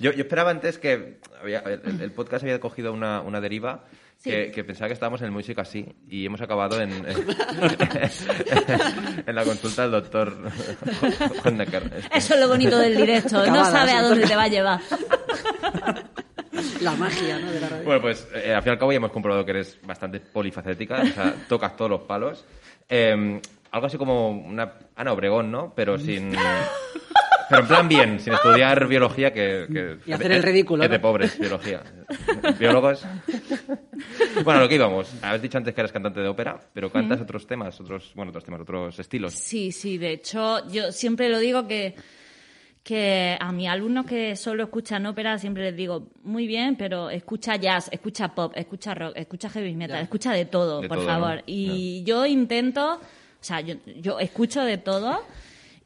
[SPEAKER 4] Yo, yo esperaba antes que había- el, el podcast había cogido una, una deriva
[SPEAKER 5] Sí.
[SPEAKER 4] que, que pensaba que estábamos en el Music así y hemos acabado en, en, en la consulta del doctor Honnecker.
[SPEAKER 5] Eso es lo bonito del directo. No sabe a dónde te va a llevar.
[SPEAKER 3] La magia, ¿no? De la radio.
[SPEAKER 4] Bueno, pues eh, al fin y al cabo ya hemos comprobado que eres bastante polifacética, o sea, tocas todos los palos. Eh, algo así como una Ana Obregón, ¿no? Pero sin... Pero en plan bien, sin estudiar biología, que... que
[SPEAKER 3] Y hacer el ridículo,
[SPEAKER 4] Es de pobres, biología. Biólogos. Bueno, lo que íbamos. Habéis dicho antes que eres cantante de ópera, pero cantas otros temas, otros, bueno, otros temas, otros estilos.
[SPEAKER 5] Sí, sí, de hecho, yo siempre lo digo que, que a mis alumnos que solo escuchan ópera siempre les digo, muy bien, pero escucha jazz, escucha pop, escucha rock, escucha heavy metal, escucha de todo,
[SPEAKER 4] De
[SPEAKER 5] por
[SPEAKER 4] todo,
[SPEAKER 5] favor.
[SPEAKER 4] ¿no?
[SPEAKER 5] Y yo intento, o sea, yo, yo escucho de todo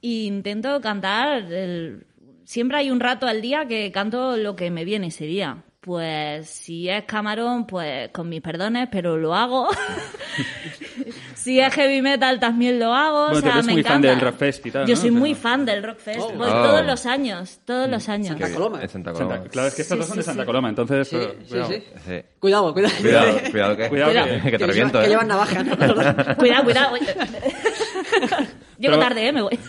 [SPEAKER 5] e intento cantar, el- siempre hay un rato al día que canto lo que me viene ese día. Pues si es camarón, pues con mis perdones, pero lo hago. si es heavy metal, también lo hago.
[SPEAKER 2] Bueno,
[SPEAKER 5] o sea,
[SPEAKER 2] tú eres
[SPEAKER 5] me
[SPEAKER 2] muy fan del Rockfest y tal,
[SPEAKER 5] Yo
[SPEAKER 2] ¿no?
[SPEAKER 5] soy
[SPEAKER 2] O sea,
[SPEAKER 5] muy fan del Rockfest.
[SPEAKER 3] Oh.
[SPEAKER 5] Voy
[SPEAKER 4] Oh.
[SPEAKER 5] todos los años, todos los años.
[SPEAKER 3] Santa Coloma.
[SPEAKER 4] Santa
[SPEAKER 2] Santa-
[SPEAKER 4] Coloma.
[SPEAKER 2] claro, es que estos
[SPEAKER 5] Sí,
[SPEAKER 2] dos son de Santa
[SPEAKER 5] sí.
[SPEAKER 2] Coloma, entonces...
[SPEAKER 3] Sí, sí,
[SPEAKER 2] cuidado.
[SPEAKER 3] sí.
[SPEAKER 4] Sí.
[SPEAKER 3] Cuidado, cuidado.
[SPEAKER 4] Cuidado, cuidado que,
[SPEAKER 2] Cuidado
[SPEAKER 5] que-
[SPEAKER 4] que te reviento, ¿eh?
[SPEAKER 3] Que llevan navaja, ¿no?
[SPEAKER 5] Cuidado, cuidado. Llego
[SPEAKER 2] Pero-
[SPEAKER 5] tarde, ¿eh? Me voy.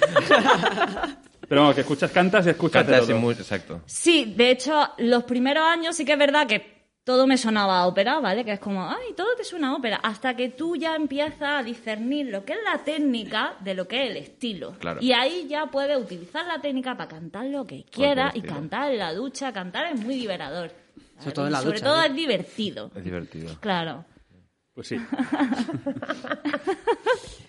[SPEAKER 2] Pero vamos, que escuchas, cantas y escuchas de
[SPEAKER 4] Cantas
[SPEAKER 2] todo.
[SPEAKER 4] mu- exacto.
[SPEAKER 5] Sí, de hecho, los primeros años sí que es verdad que todo me sonaba a ópera, ¿vale? Que es como, ay, todo te suena a ópera. Hasta que tú ya empiezas a discernir lo que es la técnica de lo que es el estilo.
[SPEAKER 4] Claro.
[SPEAKER 5] Y ahí ya puedes utilizar la técnica para cantar lo que quieras y
[SPEAKER 4] estilo.
[SPEAKER 5] cantar en la ducha. Cantar es muy liberador.
[SPEAKER 3] Sobre todo en la
[SPEAKER 5] Sobre
[SPEAKER 3] ducha,
[SPEAKER 5] todo
[SPEAKER 3] ¿no?
[SPEAKER 5] es divertido.
[SPEAKER 4] Es divertido.
[SPEAKER 5] Claro.
[SPEAKER 2] Pues sí.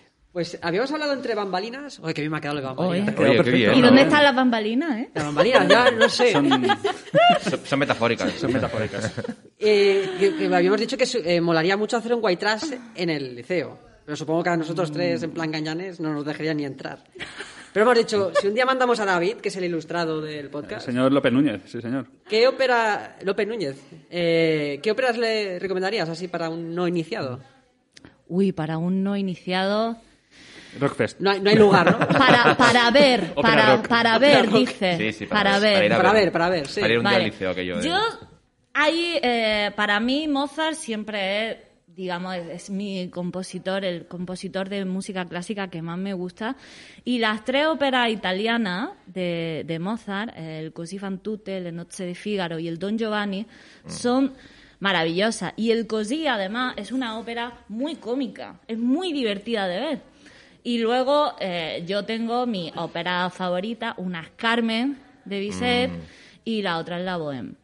[SPEAKER 3] Pues habíamos hablado entre bambalinas. Oye, que bien me ha quedado el bambalina.
[SPEAKER 5] Oye.
[SPEAKER 2] Quedado
[SPEAKER 4] Oye, qué
[SPEAKER 2] perfecto.
[SPEAKER 4] bien.
[SPEAKER 5] ¿Y
[SPEAKER 4] ¿no?
[SPEAKER 5] dónde están las bambalinas, eh?
[SPEAKER 3] Las bambalinas, ya no sé.
[SPEAKER 2] Son,
[SPEAKER 4] metafóricas.
[SPEAKER 2] son metafóricas.
[SPEAKER 3] Eh, que, que habíamos dicho que eh, molaría mucho hacer un white trash en el liceo. Pero supongo que a nosotros tres, en plan gañanes, no nos dejarían ni entrar. Pero hemos dicho, si un día mandamos a David, que es el ilustrado del podcast,
[SPEAKER 2] Señor López Núñez, sí, señor.
[SPEAKER 3] ¿qué ópera, López Núñez, eh, qué óperas le recomendarías así para un no iniciado?
[SPEAKER 5] Uy, para un no iniciado.
[SPEAKER 2] Rockfest.
[SPEAKER 3] No hay, no hay lugar, ¿no?
[SPEAKER 5] Para, para ver, para,
[SPEAKER 2] rock.
[SPEAKER 5] para ver, dice.
[SPEAKER 4] Sí, sí,
[SPEAKER 5] para,
[SPEAKER 4] para,
[SPEAKER 5] ver.
[SPEAKER 3] Para ver, para ver, sí.
[SPEAKER 4] Para ir un día
[SPEAKER 5] Vale.
[SPEAKER 4] al liceo aquello. de-
[SPEAKER 5] Yo, ahí, eh, para mí, Mozart siempre es, digamos, es, es mi compositor, el compositor de música clásica que más me gusta. Y las tres óperas italianas de, de Mozart, el Così fan tutte, Le nozze di Figaro y el Don Giovanni, son maravillosas. Y el Così, además, es una ópera muy cómica, es muy divertida de ver. Y luego eh, yo tengo mi ópera favorita, una es Carmen de Bizet y la otra es la Bohème,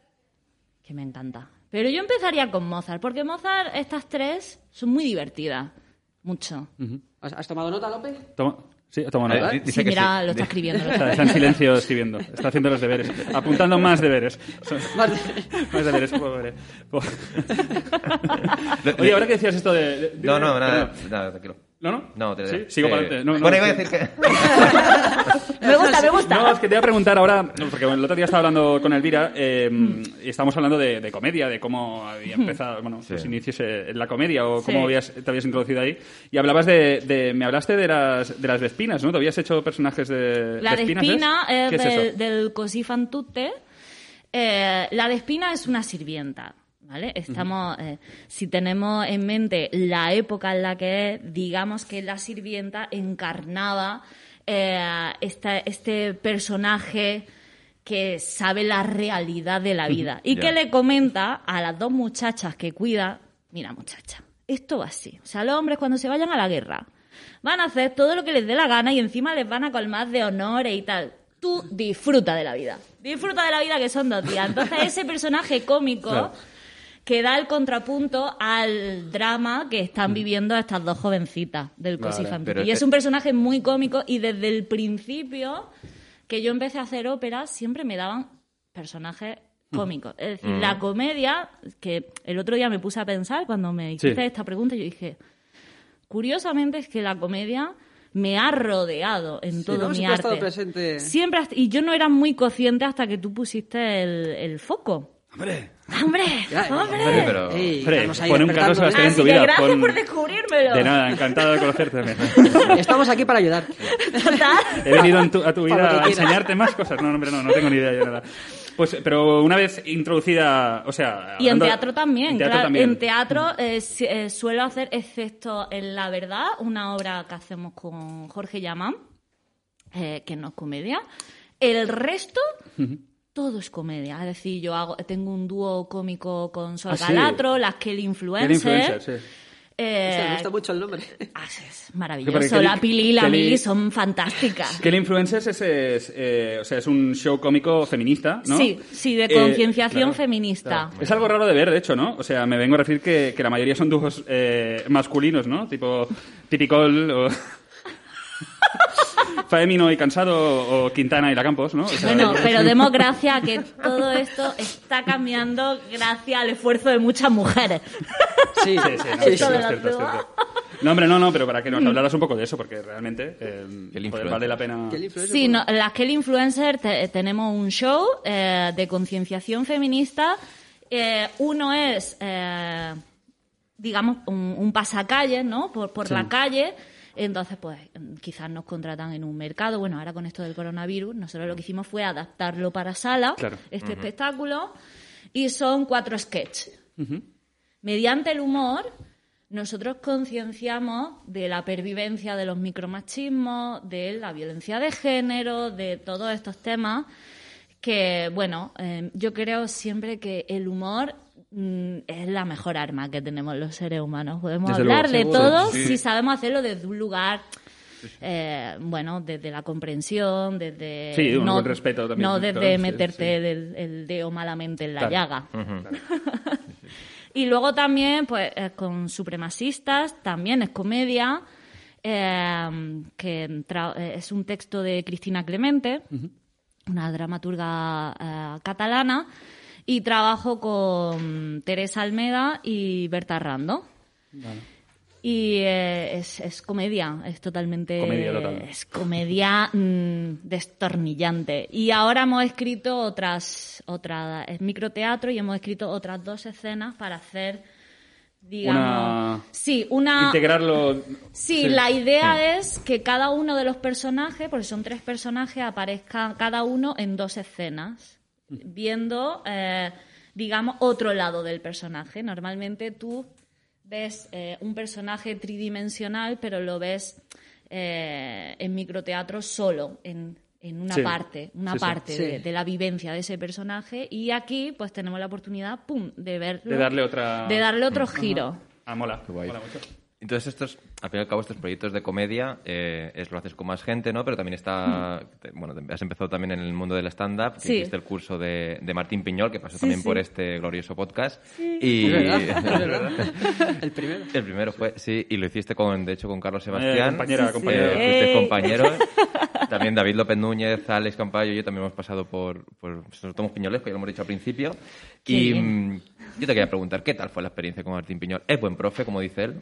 [SPEAKER 5] que me encanta. Pero yo empezaría con Mozart, porque Mozart, estas tres, son muy divertidas. Mucho.
[SPEAKER 3] ¿Has, has tomado nota, López?
[SPEAKER 2] Toma, sí, toma nota.
[SPEAKER 4] dice
[SPEAKER 5] Sí,
[SPEAKER 4] que
[SPEAKER 5] mira,
[SPEAKER 4] sí.
[SPEAKER 5] lo está escribiendo. lo
[SPEAKER 2] Está, en silencio escribiendo. Está haciendo los deberes. Apuntando más deberes.
[SPEAKER 3] Vale.
[SPEAKER 2] Más deberes, pobre. Po- Oye, ahora que decías esto de... de-
[SPEAKER 4] No, no, nada, nada, tranquilo.
[SPEAKER 2] ¿No, no?
[SPEAKER 4] No, te
[SPEAKER 2] ¿Sí? Sigo
[SPEAKER 4] sí.
[SPEAKER 2] para adelante. No, no,
[SPEAKER 4] bueno, iba a decir que...
[SPEAKER 5] Me gusta, me gusta.
[SPEAKER 2] No, es que te iba a preguntar ahora, porque el otro día estaba hablando con Elvira eh,
[SPEAKER 5] Mm.
[SPEAKER 2] y estábamos hablando de, de comedia, de cómo había empezado, bueno,
[SPEAKER 4] Sí.
[SPEAKER 2] tus inicios en la comedia o cómo
[SPEAKER 5] Sí.
[SPEAKER 2] habías, te habías introducido ahí. Y hablabas de, de- me hablaste de las, de las Vespinas, ¿no? Te habías hecho personajes de
[SPEAKER 5] La de
[SPEAKER 2] Vespinas,
[SPEAKER 5] espina
[SPEAKER 2] ¿es?
[SPEAKER 5] es,
[SPEAKER 2] ¿Qué es
[SPEAKER 5] del, del Così fan tutte. Eh, la de espina es una sirvienta. ¿Vale? Estamos, eh, si tenemos en mente la época en la que es, digamos que la sirvienta encarnaba eh, esta- este personaje que sabe la realidad de la vida y que le comenta a las dos muchachas que cuida, mira muchacha, esto va así. O sea, los hombres cuando se vayan a la guerra van a hacer todo lo que les dé la gana y encima les van a colmar de honores y tal. Tú disfruta de la vida. Disfruta de la vida que son dos días. Entonces ese personaje cómico
[SPEAKER 2] Claro.
[SPEAKER 5] Que da el contrapunto al drama que están viviendo estas dos jovencitas del Così
[SPEAKER 2] Vale.
[SPEAKER 5] Y es un personaje muy cómico y desde el principio que yo empecé a hacer ópera siempre me daban personajes cómicos. Es decir, la comedia, que el otro día me puse a pensar cuando me hiciste
[SPEAKER 2] Sí.
[SPEAKER 5] esta pregunta, yo dije, curiosamente es que la comedia me ha rodeado en todo
[SPEAKER 3] ¿no?
[SPEAKER 5] mi
[SPEAKER 3] Siempre ha
[SPEAKER 5] arte.
[SPEAKER 3] estado presente.
[SPEAKER 5] Siempre, y yo no era muy consciente hasta que tú pusiste el, el foco.
[SPEAKER 2] ¡Hombre!
[SPEAKER 5] ¡Hombre!
[SPEAKER 3] Ya,
[SPEAKER 5] ¡Hombre!
[SPEAKER 4] Hombre, pero...
[SPEAKER 3] Ey, ahí
[SPEAKER 2] pon un Carlos Sebastián en tu vida.
[SPEAKER 5] gracias
[SPEAKER 2] pon-
[SPEAKER 5] por descubrírmelo.
[SPEAKER 2] De nada, encantado de conocerte.
[SPEAKER 3] Estamos aquí para ayudar.
[SPEAKER 5] Total.
[SPEAKER 2] He venido tu- a tu vida a enseñarte más cosas. No, no, hombre, no, no tengo ni idea de nada. Pues, pero una vez introducida, o sea...
[SPEAKER 5] Y en teatro también,
[SPEAKER 2] en teatro
[SPEAKER 5] claro.
[SPEAKER 2] también.
[SPEAKER 5] En teatro eh, eh, suelo hacer, excepto en La Verdad, una obra que hacemos con Jorge Yamán, eh, que no es comedia. El resto, todo es comedia. Es decir, yo hago, tengo un dúo cómico con Sol
[SPEAKER 2] Ah, sí.
[SPEAKER 5] Galatro, las Kelly Influencer.
[SPEAKER 2] influencer, sí.
[SPEAKER 5] eh,
[SPEAKER 3] me gusta mucho el nombre.
[SPEAKER 5] ah, es
[SPEAKER 2] Sí,
[SPEAKER 5] maravilloso.
[SPEAKER 2] Kelly-
[SPEAKER 5] la Pili y la
[SPEAKER 2] Kelly-
[SPEAKER 5] Mili son fantásticas.
[SPEAKER 2] El Influencers es, es, eh, o sea, es un show cómico feminista, ¿no?
[SPEAKER 5] Sí, sí, de
[SPEAKER 2] Eh,
[SPEAKER 5] concienciación
[SPEAKER 2] claro.
[SPEAKER 5] feminista.
[SPEAKER 2] Es algo raro de ver, de hecho, ¿no? O sea, me vengo a referir que, que la mayoría son dúos eh, masculinos, ¿no? Tipo Tipicol o... Faemino y Cansado o Quintana y La Campos, ¿no? O sea,
[SPEAKER 5] Bueno, pero demos gracias a que todo esto está cambiando gracias al esfuerzo de muchas mujeres.
[SPEAKER 3] Sí,
[SPEAKER 2] Sí, sí, no,
[SPEAKER 3] sí,
[SPEAKER 2] es
[SPEAKER 3] sí.
[SPEAKER 5] Todo
[SPEAKER 2] cierto,
[SPEAKER 5] lo
[SPEAKER 2] es cierto, es
[SPEAKER 5] actúa.
[SPEAKER 2] cierto. No, hombre, no, no, pero para que nos hablaras un poco de eso, porque realmente eh,
[SPEAKER 4] El influencer.
[SPEAKER 2] vale la pena...
[SPEAKER 5] Sí, no, las Kelly Influencer te- tenemos un show eh, de concienciación feminista. Eh, uno es, eh, digamos, un, un pasacalle, ¿no? Por, por la calle. Entonces, pues, quizás nos contratan en un mercado. Bueno, ahora con esto del coronavirus, nosotros lo que hicimos fue adaptarlo para sala,
[SPEAKER 2] Claro.
[SPEAKER 5] este espectáculo, y son cuatro sketches. Mediante el humor, nosotros concienciamos de la pervivencia de los micromachismos, de la violencia de género, de todos estos temas que, bueno, eh, yo creo siempre que el humor mm, es la mejor arma que tenemos los seres humanos. Podemos
[SPEAKER 2] Desde
[SPEAKER 5] hablar
[SPEAKER 2] luego,
[SPEAKER 5] de
[SPEAKER 2] seguro.
[SPEAKER 5] todo
[SPEAKER 2] Sí.
[SPEAKER 5] si sabemos hacerlo desde un lugar... eh, bueno, desde la comprensión, desde...
[SPEAKER 2] Sí, un buen respeto también,
[SPEAKER 5] No desde meterte
[SPEAKER 2] sí.
[SPEAKER 5] el, el dedo malamente en la
[SPEAKER 2] Claro.
[SPEAKER 5] llaga. Y luego también, pues, con Supremacistas, también es comedia, eh, que tra- eh, es un texto de Cristina Clemente, una dramaturga eh, catalana, y trabajo con Teresa Almeda y Berta Rando. Y eh, es, es comedia, es totalmente...
[SPEAKER 2] Comedia total.
[SPEAKER 5] Es comedia mm, destornillante. Y ahora hemos escrito otras, otra, es microteatro y hemos escrito otras dos escenas para hacer, digamos...
[SPEAKER 2] Una-
[SPEAKER 5] Sí, una...
[SPEAKER 2] Integrarlo...
[SPEAKER 5] Sí, la idea es que cada uno de los personajes, porque son tres personajes, aparezca cada uno en dos escenas, viendo, eh, digamos, otro lado del personaje. Normalmente tú ves eh, un personaje tridimensional, pero lo ves eh, en microteatro solo, en, en una
[SPEAKER 2] Sí.
[SPEAKER 5] parte, una
[SPEAKER 2] Sí,
[SPEAKER 5] parte
[SPEAKER 3] Sí.
[SPEAKER 5] De, de la vivencia de ese personaje. Y aquí, pues tenemos la oportunidad, pum, de verlo,
[SPEAKER 2] De darle otra...
[SPEAKER 5] de darle otro giro.
[SPEAKER 2] Ah, mola.
[SPEAKER 4] Qué guay.
[SPEAKER 2] Mola mucho.
[SPEAKER 4] Entonces estos, al fin y al cabo, estos proyectos de comedia eh, es lo haces con más gente, ¿no? Pero también está, te- bueno, te- has empezado también en el mundo del stand-up, que
[SPEAKER 5] Sí.
[SPEAKER 4] hiciste el curso de, de Martín Piñol, que pasó
[SPEAKER 5] Sí,
[SPEAKER 4] también
[SPEAKER 5] sí.
[SPEAKER 4] por este glorioso podcast. Y
[SPEAKER 3] Es verdad, es verdad. El primero.
[SPEAKER 4] el primero fue, sí, y lo hiciste con, de hecho, con Carlos Sebastián.
[SPEAKER 2] compañera,
[SPEAKER 5] Sí, sí.
[SPEAKER 2] compañera.
[SPEAKER 4] Eh, fuisteis
[SPEAKER 5] Ey.
[SPEAKER 4] compañeros. También David López Núñez, Alex Campayo y yo también hemos pasado por, por nosotros somos piñolesco, ya lo hemos dicho al principio.
[SPEAKER 5] Qué
[SPEAKER 4] y
[SPEAKER 5] bien.
[SPEAKER 4] mm, yo te quería preguntar, ¿qué tal fue la experiencia con Martín Piñol? ¿Es buen profe, como dice él?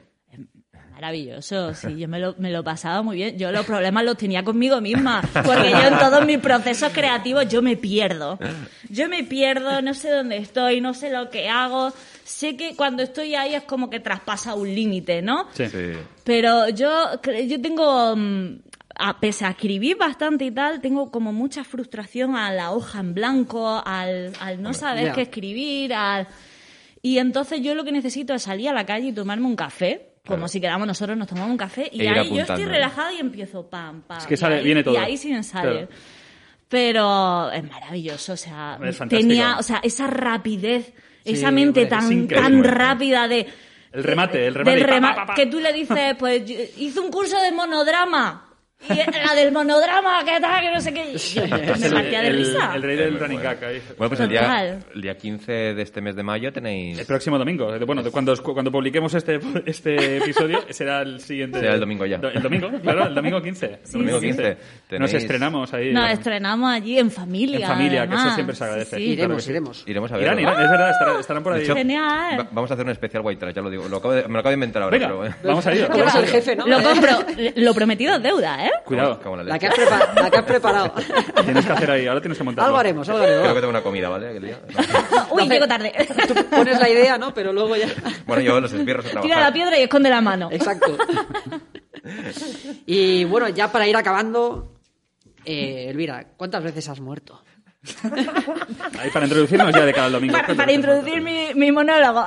[SPEAKER 5] Maravilloso, sí, yo me lo, me lo pasaba muy bien. Yo los problemas los tenía conmigo misma, porque yo en todos mis procesos creativos yo me pierdo. Yo me pierdo, no sé dónde estoy, no sé lo que hago. Sé que cuando estoy ahí es como que traspasa un límite, ¿no?
[SPEAKER 2] Sí.
[SPEAKER 4] Sí.
[SPEAKER 5] Pero yo, yo tengo, mm, a, pese a escribir bastante y tal, tengo como mucha frustración a la hoja en blanco, al, al no saber qué escribir, al... Y entonces yo lo que necesito es salir a la calle y tomarme un café. Como si quedamos nosotros, nos tomamos un café y
[SPEAKER 4] E
[SPEAKER 5] ahí yo estoy relajada y empiezo pam, pam.
[SPEAKER 2] Es que sale-
[SPEAKER 5] ahí-
[SPEAKER 2] viene todo.
[SPEAKER 5] Y ahí sí me sale.
[SPEAKER 2] Claro.
[SPEAKER 5] Pero es maravilloso, o sea,
[SPEAKER 2] Es
[SPEAKER 5] tenía, o sea, esa rapidez, esa mente tan, tan rápida de...
[SPEAKER 2] El remate, el remate.
[SPEAKER 5] Del rema-
[SPEAKER 2] pa, pa, pa.
[SPEAKER 5] Que tú le dices, pues hice un curso de monodrama. Y la del monodrama, ¿qué tal? Que no sé qué. Yo me
[SPEAKER 2] Es el,
[SPEAKER 5] partía de
[SPEAKER 2] el-
[SPEAKER 5] risa.
[SPEAKER 2] el rey del running gag ahí.
[SPEAKER 4] Bueno, pues el día, el día 15 de este mes de mayo tenéis...
[SPEAKER 2] El próximo domingo. eh, Bueno, cuando, cuando publiquemos este, este episodio, será el siguiente.
[SPEAKER 4] Será el domingo ya.
[SPEAKER 2] El domingo, claro, el domingo 15.
[SPEAKER 5] Sí,
[SPEAKER 2] domingo
[SPEAKER 5] sí.
[SPEAKER 2] 15. Nos
[SPEAKER 4] Tenéis-
[SPEAKER 2] estrenamos ahí.
[SPEAKER 5] Nos estrenamos allí en familia.
[SPEAKER 2] En familia, que eso siempre se agradece.
[SPEAKER 5] Sí, sí.
[SPEAKER 2] Claro que
[SPEAKER 3] Iremos,
[SPEAKER 2] sí.
[SPEAKER 3] iremos.
[SPEAKER 4] Iremos a ver.
[SPEAKER 2] Irán, Irán, es verdad, estarán, estarán por ahí.
[SPEAKER 4] Hecho,
[SPEAKER 5] Genial.
[SPEAKER 4] va- vamos a hacer un especial White Trash, ya lo digo. Lo acabo de- me lo acabo de inventar ahora.
[SPEAKER 2] Venga,
[SPEAKER 4] pero, eh.
[SPEAKER 2] vamos a vamos
[SPEAKER 3] al jefe, ¿no?
[SPEAKER 5] Lo compro. Lo prometido es deuda, ¿eh?
[SPEAKER 2] Cuidado.
[SPEAKER 4] Como la
[SPEAKER 3] que has, la que has preparado.
[SPEAKER 2] Tienes que hacer ahí, ahora tienes que montarlo.
[SPEAKER 3] algo haremos, algo
[SPEAKER 4] Creo que
[SPEAKER 3] haremos.
[SPEAKER 4] tengo una comida, ¿vale? Aquel día.
[SPEAKER 5] Uy,
[SPEAKER 3] hace-
[SPEAKER 5] llego tarde.
[SPEAKER 3] Tú pones la idea, ¿no? Pero luego ya...
[SPEAKER 4] Bueno, yo los esbirros a trabajar.
[SPEAKER 5] Tira la piedra y esconde la mano.
[SPEAKER 3] Exacto. Y bueno, ya para ir acabando, eh, Elvira, ¿cuántas veces has muerto?
[SPEAKER 2] Ahí para introducirnos ya de cada domingo.
[SPEAKER 5] Para, para introducir mi, mi monólogo.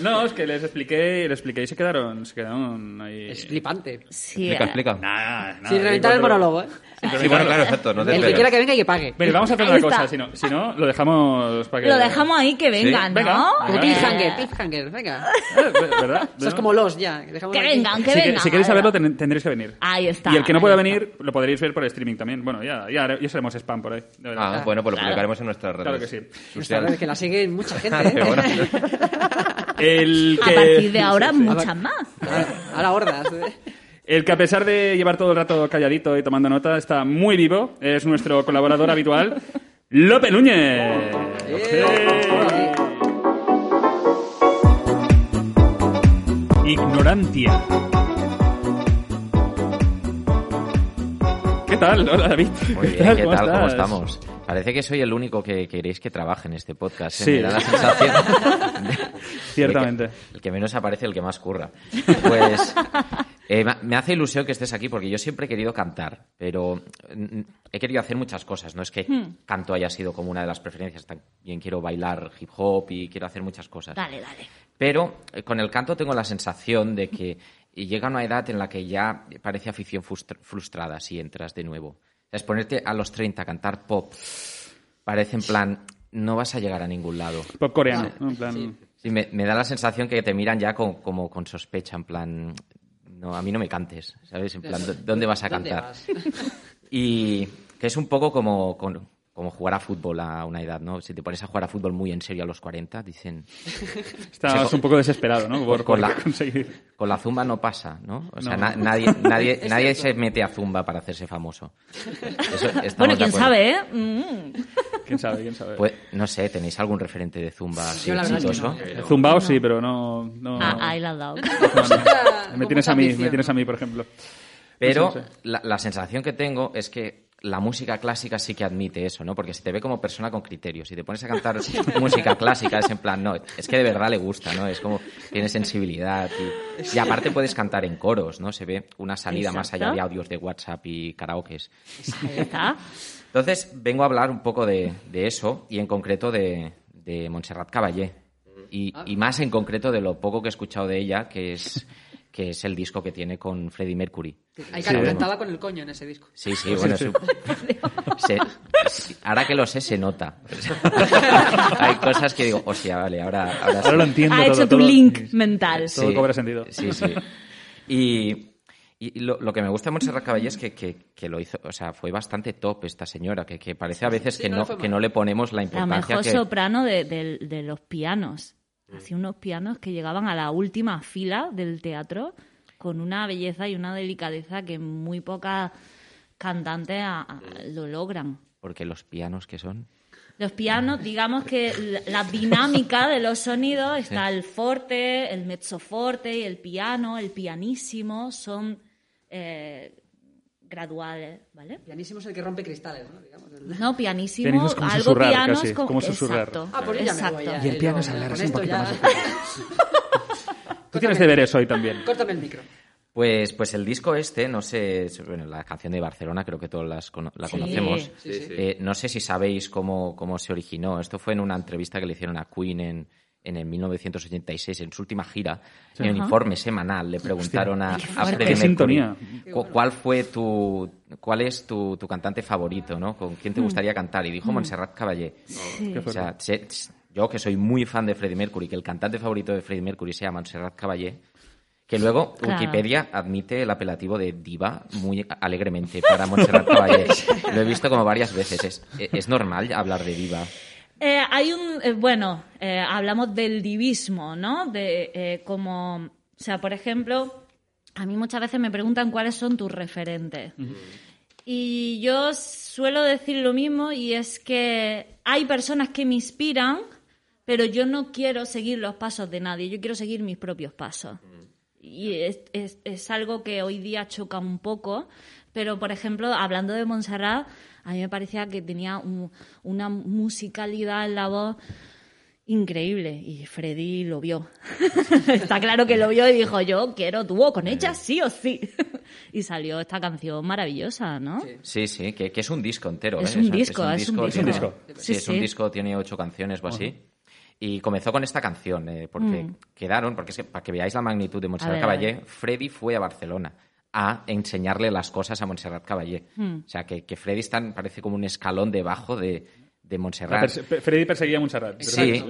[SPEAKER 2] No, es que les expliqué, les expliqué y se quedaron, se quedaron ahí.
[SPEAKER 3] Es flipante.
[SPEAKER 5] Sí,
[SPEAKER 4] Explica,
[SPEAKER 5] eh,
[SPEAKER 4] explica.
[SPEAKER 2] Nada, nada.
[SPEAKER 3] Sin reventar el monólogo, ¿eh?
[SPEAKER 4] Sí, bueno, claro, exacto. No te
[SPEAKER 3] El que quiera que venga y que pague.
[SPEAKER 2] Pero vamos a hacer
[SPEAKER 5] Ahí
[SPEAKER 2] una
[SPEAKER 5] está.
[SPEAKER 2] cosa, si no, si no, lo dejamos para que...
[SPEAKER 5] Lo dejamos ahí que vengan,
[SPEAKER 2] Sí, venga.
[SPEAKER 5] ¿no?
[SPEAKER 2] Eh.
[SPEAKER 3] cliffhanger, cliffhanger, venga.
[SPEAKER 2] Eh, ¿Verdad?
[SPEAKER 3] Es como los ya. que dejamos
[SPEAKER 5] Que
[SPEAKER 3] aquí.
[SPEAKER 5] vengan, que
[SPEAKER 2] si, que-
[SPEAKER 5] vengan.
[SPEAKER 2] si queréis saberlo, ten- tendréis que venir.
[SPEAKER 5] Ahí está,
[SPEAKER 2] Y el que no pueda venir, lo podréis ver por streaming también. Bueno, ya, ya, ya seremos spam por ahí. de verdad.
[SPEAKER 4] Ah, bueno, pues lo publicaremos en nuestras redes.
[SPEAKER 2] Claro que sí.
[SPEAKER 4] Sociales.
[SPEAKER 3] que la siguen mucha gente, ¿eh?
[SPEAKER 4] bueno.
[SPEAKER 2] El
[SPEAKER 5] A
[SPEAKER 2] que,
[SPEAKER 5] partir de ahora,
[SPEAKER 2] Sí, sí.
[SPEAKER 5] muchas más.
[SPEAKER 3] Ahora- Ahora hordas. ¿eh?
[SPEAKER 2] El que a pesar de llevar todo el rato calladito y tomando nota, está muy vivo. Es nuestro colaborador habitual, Lope Núñez.
[SPEAKER 3] Eh,
[SPEAKER 2] Ignorancia. ¿Qué tal? Hola, David.
[SPEAKER 6] Muy bien, ¿qué
[SPEAKER 2] ¿Cómo
[SPEAKER 6] tal? ¿Cómo
[SPEAKER 2] estás?
[SPEAKER 6] estamos? Parece que soy el único que queréis que trabaje en este podcast. ¿eh?
[SPEAKER 2] Sí.
[SPEAKER 6] Me da la sensación. de-
[SPEAKER 2] Ciertamente.
[SPEAKER 6] de que el que menos aparece, el que más curra. Pues eh, me hace ilusión que estés aquí porque yo siempre he querido cantar, pero mm, he querido hacer muchas cosas. No es que canto haya sido como una de las preferencias. También quiero bailar hip hop y quiero hacer muchas cosas.
[SPEAKER 5] Dale, dale.
[SPEAKER 6] Pero eh, con el canto tengo la sensación de que llega una edad en la que ya parece afición frustra- frustrada si entras de nuevo. Es ponerte a los 30 a cantar pop. Parece en plan, no vas a llegar a ningún lado.
[SPEAKER 2] Pop coreano. ¿no? En plan...
[SPEAKER 6] Sí, me, me da la sensación que te miran ya con- como con sospecha, en plan, no, a mí no me cantes, ¿sabes? En plan, ¿dó- ¿dónde vas a
[SPEAKER 3] ¿Dónde
[SPEAKER 6] cantar?
[SPEAKER 3] vas?
[SPEAKER 6] Y que es un poco como, con- como jugar a fútbol a una edad, ¿no? Si te pones a jugar a fútbol muy en serio a los 40, dicen,
[SPEAKER 2] Estabas un poco desesperado, ¿no? Por,
[SPEAKER 6] Con
[SPEAKER 2] por
[SPEAKER 6] la-
[SPEAKER 2] conseguir.
[SPEAKER 6] con la zumba no pasa, ¿no? O sea,
[SPEAKER 2] No.
[SPEAKER 6] na- nadie, nadie, nadie se mete a zumba para hacerse famoso. Eso-
[SPEAKER 5] Bueno, quién sabe, ¿eh? Mm.
[SPEAKER 2] ¿Quién sabe? ¿Quién sabe?
[SPEAKER 6] Pues, no sé, ¿tenéis algún referente de zumba así exitoso?
[SPEAKER 3] no.
[SPEAKER 2] Zumbao sí, pero no... no
[SPEAKER 5] Ah, ahí la has dado.
[SPEAKER 2] Me tienes a mí, me tienes a mí, por ejemplo.
[SPEAKER 6] Pero
[SPEAKER 2] No sé, no sé.
[SPEAKER 6] la, la sensación que tengo es que la música clásica sí que admite eso, ¿no? Porque se te ve como persona con criterios. Si te pones a cantar música clásica es en plan, no, es que de verdad le gusta, ¿no? Es como, tiene sensibilidad. Y, y aparte puedes cantar en coros, ¿no? Se ve una salida más allá
[SPEAKER 5] Exacto.
[SPEAKER 6] de audios de WhatsApp y karaokes.
[SPEAKER 5] Está.
[SPEAKER 6] Entonces, vengo a hablar un poco de, de eso y en concreto de, de Montserrat Caballé. Y, y más en concreto de lo poco que he escuchado de ella, que es, que es el disco que tiene con Freddie Mercury.
[SPEAKER 3] Hay
[SPEAKER 2] Sí.
[SPEAKER 3] cantaba con el coño en ese disco.
[SPEAKER 6] Sí, sí, bueno,
[SPEAKER 2] sí.
[SPEAKER 6] se- ahora que lo sé, se nota. Hay cosas que digo, hostia, vale, ahora, ahora, sí.
[SPEAKER 2] Ahora lo entiendo
[SPEAKER 5] Ha
[SPEAKER 2] todo,
[SPEAKER 5] hecho tu
[SPEAKER 2] todo.
[SPEAKER 5] link mental.
[SPEAKER 2] Todo
[SPEAKER 6] Sí,
[SPEAKER 2] cobra sentido.
[SPEAKER 6] Sí, sí. Y, y lo, lo que me gusta de Montserrat Caballé es que, que, que lo hizo, o sea, fue bastante top esta señora, que, que parece a veces
[SPEAKER 3] sí,
[SPEAKER 6] que,
[SPEAKER 3] no
[SPEAKER 6] que no le ponemos la
[SPEAKER 5] La
[SPEAKER 6] importancia
[SPEAKER 5] mejor
[SPEAKER 6] que...
[SPEAKER 5] soprano de, de- de los pianos. Hacía unos pianos que llegaban a la última fila del teatro con una belleza y una delicadeza que muy pocas cantantes a- a- lo logran.
[SPEAKER 6] Porque los pianos que son...
[SPEAKER 5] Los pianos, digamos que la, la dinámica de los sonidos está el forte, el mezzoforte y el piano, el pianísimo, son eh, graduales, ¿vale?
[SPEAKER 3] Pianísimo es el que rompe cristales, ¿no? Digamos, el-
[SPEAKER 5] No, pianísimo,
[SPEAKER 2] Pianísimo es como
[SPEAKER 5] algo
[SPEAKER 2] susurrar,
[SPEAKER 5] piano
[SPEAKER 2] casi,
[SPEAKER 5] es como,
[SPEAKER 2] como susurrar.
[SPEAKER 5] Exacto,
[SPEAKER 3] Ah, pues yo ya me voy
[SPEAKER 5] exacto.
[SPEAKER 3] ya.
[SPEAKER 1] Y el piano es hablar así un poquito
[SPEAKER 3] ya-
[SPEAKER 1] más
[SPEAKER 2] Tú tienes deberes hoy también.
[SPEAKER 3] Córtame el micro.
[SPEAKER 6] Pues, pues el disco este, no sé, bueno, la canción de Barcelona creo que todos las cono- la
[SPEAKER 5] Sí,
[SPEAKER 6] conocemos.
[SPEAKER 3] sí, sí.
[SPEAKER 6] Eh, no sé si sabéis cómo, cómo se originó. Esto fue en una entrevista que le hicieron a Queen en, en el 1986, en su última gira. En
[SPEAKER 5] Ajá.
[SPEAKER 6] informe semanal le preguntaron a, a. Freddie Mercury cu- cuál fue tu, cuál es tu, tu cantante favorito, ¿no? ¿Con quién te
[SPEAKER 5] Mm.
[SPEAKER 6] gustaría cantar? Y dijo Montserrat Caballé.
[SPEAKER 2] Qué
[SPEAKER 6] O sea, se- yo que soy muy fan de Freddie Mercury, que el cantante favorito de Freddie Mercury sea Montserrat Caballé, que luego
[SPEAKER 5] Claro.
[SPEAKER 6] Wikipedia admite el apelativo de diva muy alegremente para Montserrat Caballé. Lo he visto como varias veces. ¿Es, es normal hablar de diva?
[SPEAKER 5] Eh, hay un, eh, bueno, eh, hablamos del divismo, ¿no? De como, o sea, por ejemplo, a mí muchas veces me preguntan cuáles son tus referentes. Y yo suelo decir lo mismo y es que hay personas que me inspiran, pero yo no quiero seguir los pasos de nadie, yo quiero seguir mis propios pasos. Y es, es- es algo que hoy día choca un poco, pero por ejemplo, hablando de Montserrat, a mí me parecía que tenía un- una musicalidad en la voz increíble y Freddy lo vio. Está claro que lo vio y dijo, yo quiero dúo con ella sí o sí. y salió esta canción maravillosa, ¿no?
[SPEAKER 6] Sí, sí, que, que es un disco entero.
[SPEAKER 5] Es
[SPEAKER 6] ¿eh?
[SPEAKER 5] un disco, es un
[SPEAKER 6] tiene-
[SPEAKER 2] disco.
[SPEAKER 6] Sí,
[SPEAKER 5] Sí,
[SPEAKER 6] es un disco, tiene ocho canciones o así. Y comenzó con esta canción, eh, porque quedaron, porque es que para que veáis la magnitud de Montserrat
[SPEAKER 5] Mm.
[SPEAKER 6] Caballé, Freddy fue a Barcelona a enseñarle las cosas a Montserrat Caballé.
[SPEAKER 5] Mm.
[SPEAKER 6] O sea, que, que Freddy está, parece como un escalón debajo de, de Montserrat.
[SPEAKER 2] perse- Pe- Freddy perseguía a Montserrat.
[SPEAKER 6] Sí,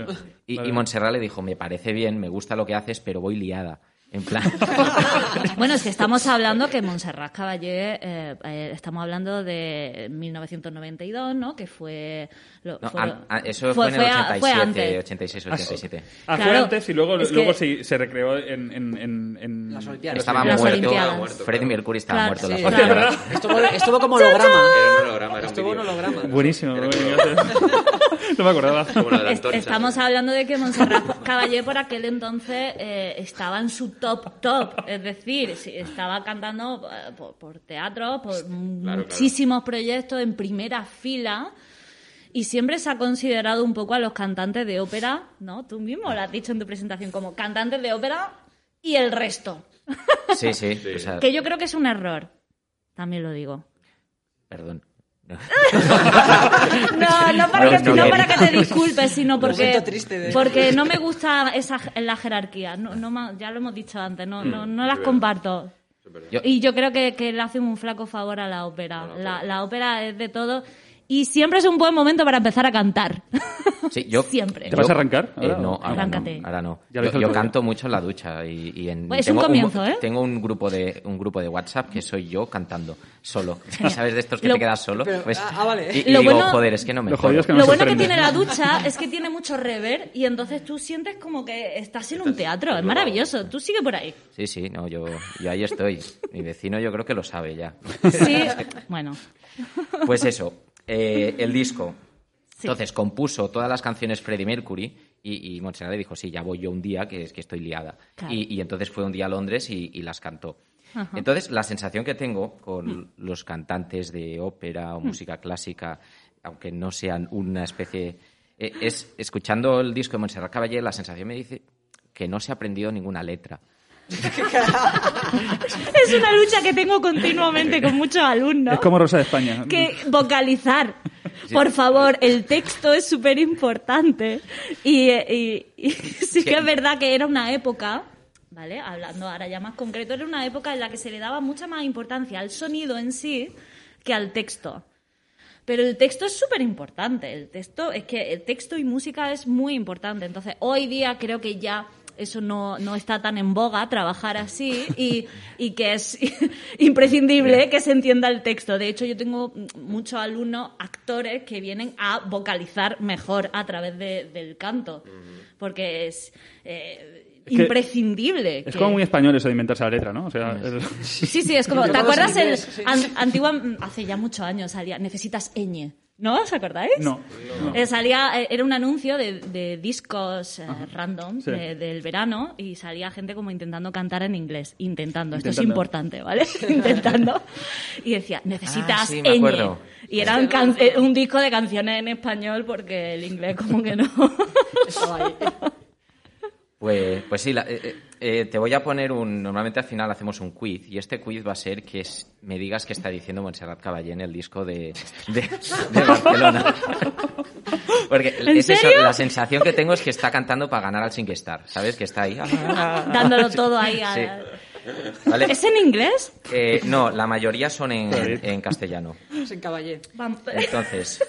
[SPEAKER 6] y,
[SPEAKER 2] Vale.
[SPEAKER 6] y Montserrat le dijo, me parece bien, me gusta lo que haces, pero voy liada. En plan...
[SPEAKER 5] Bueno, es que estamos hablando que Montserrat Caballé, eh, eh, estamos hablando de 1992, ¿no? Que fue... lo-
[SPEAKER 6] No,
[SPEAKER 5] fue-
[SPEAKER 6] an- a- eso fue, en el
[SPEAKER 5] a-
[SPEAKER 6] 87,
[SPEAKER 5] fue antes.
[SPEAKER 6] 86,
[SPEAKER 2] Ah,
[SPEAKER 6] 87.
[SPEAKER 2] Ah, fue antes y luego, luego se, se recreó en, en, en, en-
[SPEAKER 3] Las Olimpiadas.
[SPEAKER 6] Estaba
[SPEAKER 5] Las
[SPEAKER 6] muerto. Freddie Mercury estaba
[SPEAKER 5] Claro,
[SPEAKER 6] muerto.
[SPEAKER 5] sí.
[SPEAKER 3] Estuvo, estuvo como holograma.
[SPEAKER 4] Era un holograma, era un
[SPEAKER 3] Estuvo un holograma.
[SPEAKER 2] Buenísimo. no me acordaba.
[SPEAKER 5] Estamos hablando de que Montserrat Caballé por aquel entonces eh, estaba en su top top, es decir, estaba cantando eh, por, por teatro, por muchísimos proyectos en primera fila y siempre se ha considerado un poco a los cantantes de ópera, ¿no? Tú mismo lo has dicho en tu presentación como cantantes de ópera y el resto,
[SPEAKER 6] Sí, sí. o sea,
[SPEAKER 5] que yo creo que es un error, también lo digo.
[SPEAKER 6] Perdón. No.
[SPEAKER 5] No, no para, que,
[SPEAKER 6] no
[SPEAKER 5] para que te disculpes, sino porque,
[SPEAKER 3] de-
[SPEAKER 5] porque no me gusta esa, la jerarquía. No, no ya lo hemos dicho antes, no, no, no las comparto. Y yo creo que, que le hacen un flaco favor a la ópera. La, la ópera es de todo. Y siempre es un buen momento para empezar a cantar.
[SPEAKER 6] Sí, yo,
[SPEAKER 5] Siempre.
[SPEAKER 2] ¿Te vas a arrancar
[SPEAKER 6] Eh,
[SPEAKER 2] ahora?
[SPEAKER 6] no, ahora
[SPEAKER 5] Arráncate.
[SPEAKER 6] no. Ahora no. Yo, canto mucho en la ducha y, y en,
[SPEAKER 5] Pues es un
[SPEAKER 6] tengo
[SPEAKER 5] comienzo, ¿eh?
[SPEAKER 6] Tengo un grupo de un grupo de WhatsApp que soy yo cantando solo. ¿Sabes de estos que
[SPEAKER 5] Lo-
[SPEAKER 6] te quedas solo?
[SPEAKER 3] Pero-
[SPEAKER 6] Pues,
[SPEAKER 3] ah, ah, vale.
[SPEAKER 6] Y, y
[SPEAKER 5] Lo
[SPEAKER 6] digo,
[SPEAKER 5] bueno-
[SPEAKER 6] joder, es que no me
[SPEAKER 2] Lo es que no
[SPEAKER 5] Lo bueno que tiene la ducha es que tiene mucho rever y entonces tú sientes como que estás en un teatro. Es maravilloso. Tú sigue por ahí.
[SPEAKER 6] Sí, sí, no, yo, yo ahí estoy. Mi vecino yo creo que lo sabe ya.
[SPEAKER 5] Sí, bueno.
[SPEAKER 6] Pues eso, eh, el disco.
[SPEAKER 5] Sí.
[SPEAKER 6] Entonces compuso todas las canciones Freddie Mercury y, y Montserrat le dijo, sí, ya voy yo un día, que es que estoy liada.
[SPEAKER 5] Claro.
[SPEAKER 6] Y, y entonces fue un día a Londres y, y las cantó.
[SPEAKER 5] Ajá.
[SPEAKER 6] Entonces, la sensación que tengo con los cantantes de ópera o
[SPEAKER 5] Hmm.
[SPEAKER 6] música clásica, aunque no sean una especie... eh, es, escuchando el disco de Montserrat Caballé, la sensación me dice que no se ha aprendido ninguna letra.
[SPEAKER 5] Es una lucha que tengo continuamente con muchos alumnos.
[SPEAKER 2] Es como Rosa de España.
[SPEAKER 5] que vocalizar. Por favor, el texto es súper importante. Y, y- y sí que es verdad que era una época, ¿vale? Hablando ahora ya más concreto, era una época en la que se le daba mucha más importancia al sonido en sí que al texto. Pero el texto es súper importante. El texto, es que el texto y música es muy importante. Entonces, hoy día creo que ya eso no, no está tan en boga, trabajar así, y, y que es imprescindible que se entienda el texto. De hecho, yo tengo muchos alumnos, actores, que vienen a vocalizar mejor a través de- del canto. Porque es eh,
[SPEAKER 2] que
[SPEAKER 5] imprescindible.
[SPEAKER 2] Es
[SPEAKER 5] que-
[SPEAKER 2] como muy español eso de inventarse la letra, ¿no? O sea, es-
[SPEAKER 5] Sí, sí, es como. ¿Te acuerdas el an- antigua hace ya muchos años salía necesitas ñ? ¿No os acordáis?
[SPEAKER 2] No.
[SPEAKER 5] Eh, salía, eh, era un anuncio de, de discos eh, random
[SPEAKER 2] Sí.
[SPEAKER 5] de- del verano y salía gente como intentando cantar en inglés. Intentando, esto es importante, ¿vale? intentando. Y decía, necesitas
[SPEAKER 6] Ah, sí, me acuerdo.
[SPEAKER 5] Y era un, can- eh, un disco de canciones en español porque el inglés como que no.
[SPEAKER 6] Pues, pues sí, la- eh, te voy a poner un... Normalmente al final hacemos un quiz y este quiz va a ser que es- me digas que está diciendo Montserrat Caballé en el disco de, de, de Barcelona. Porque
[SPEAKER 5] ¿En
[SPEAKER 6] es eso,
[SPEAKER 5] serio?
[SPEAKER 6] la sensación que tengo es que está cantando para ganar al Star, ¿sabes? Que está ahí.
[SPEAKER 5] Dándolo todo ahí a...
[SPEAKER 6] Sí. ¿Vale?
[SPEAKER 5] ¿Es en inglés?
[SPEAKER 6] Eh, no, la mayoría son en, en castellano.
[SPEAKER 3] Es en Caballé.
[SPEAKER 6] Entonces,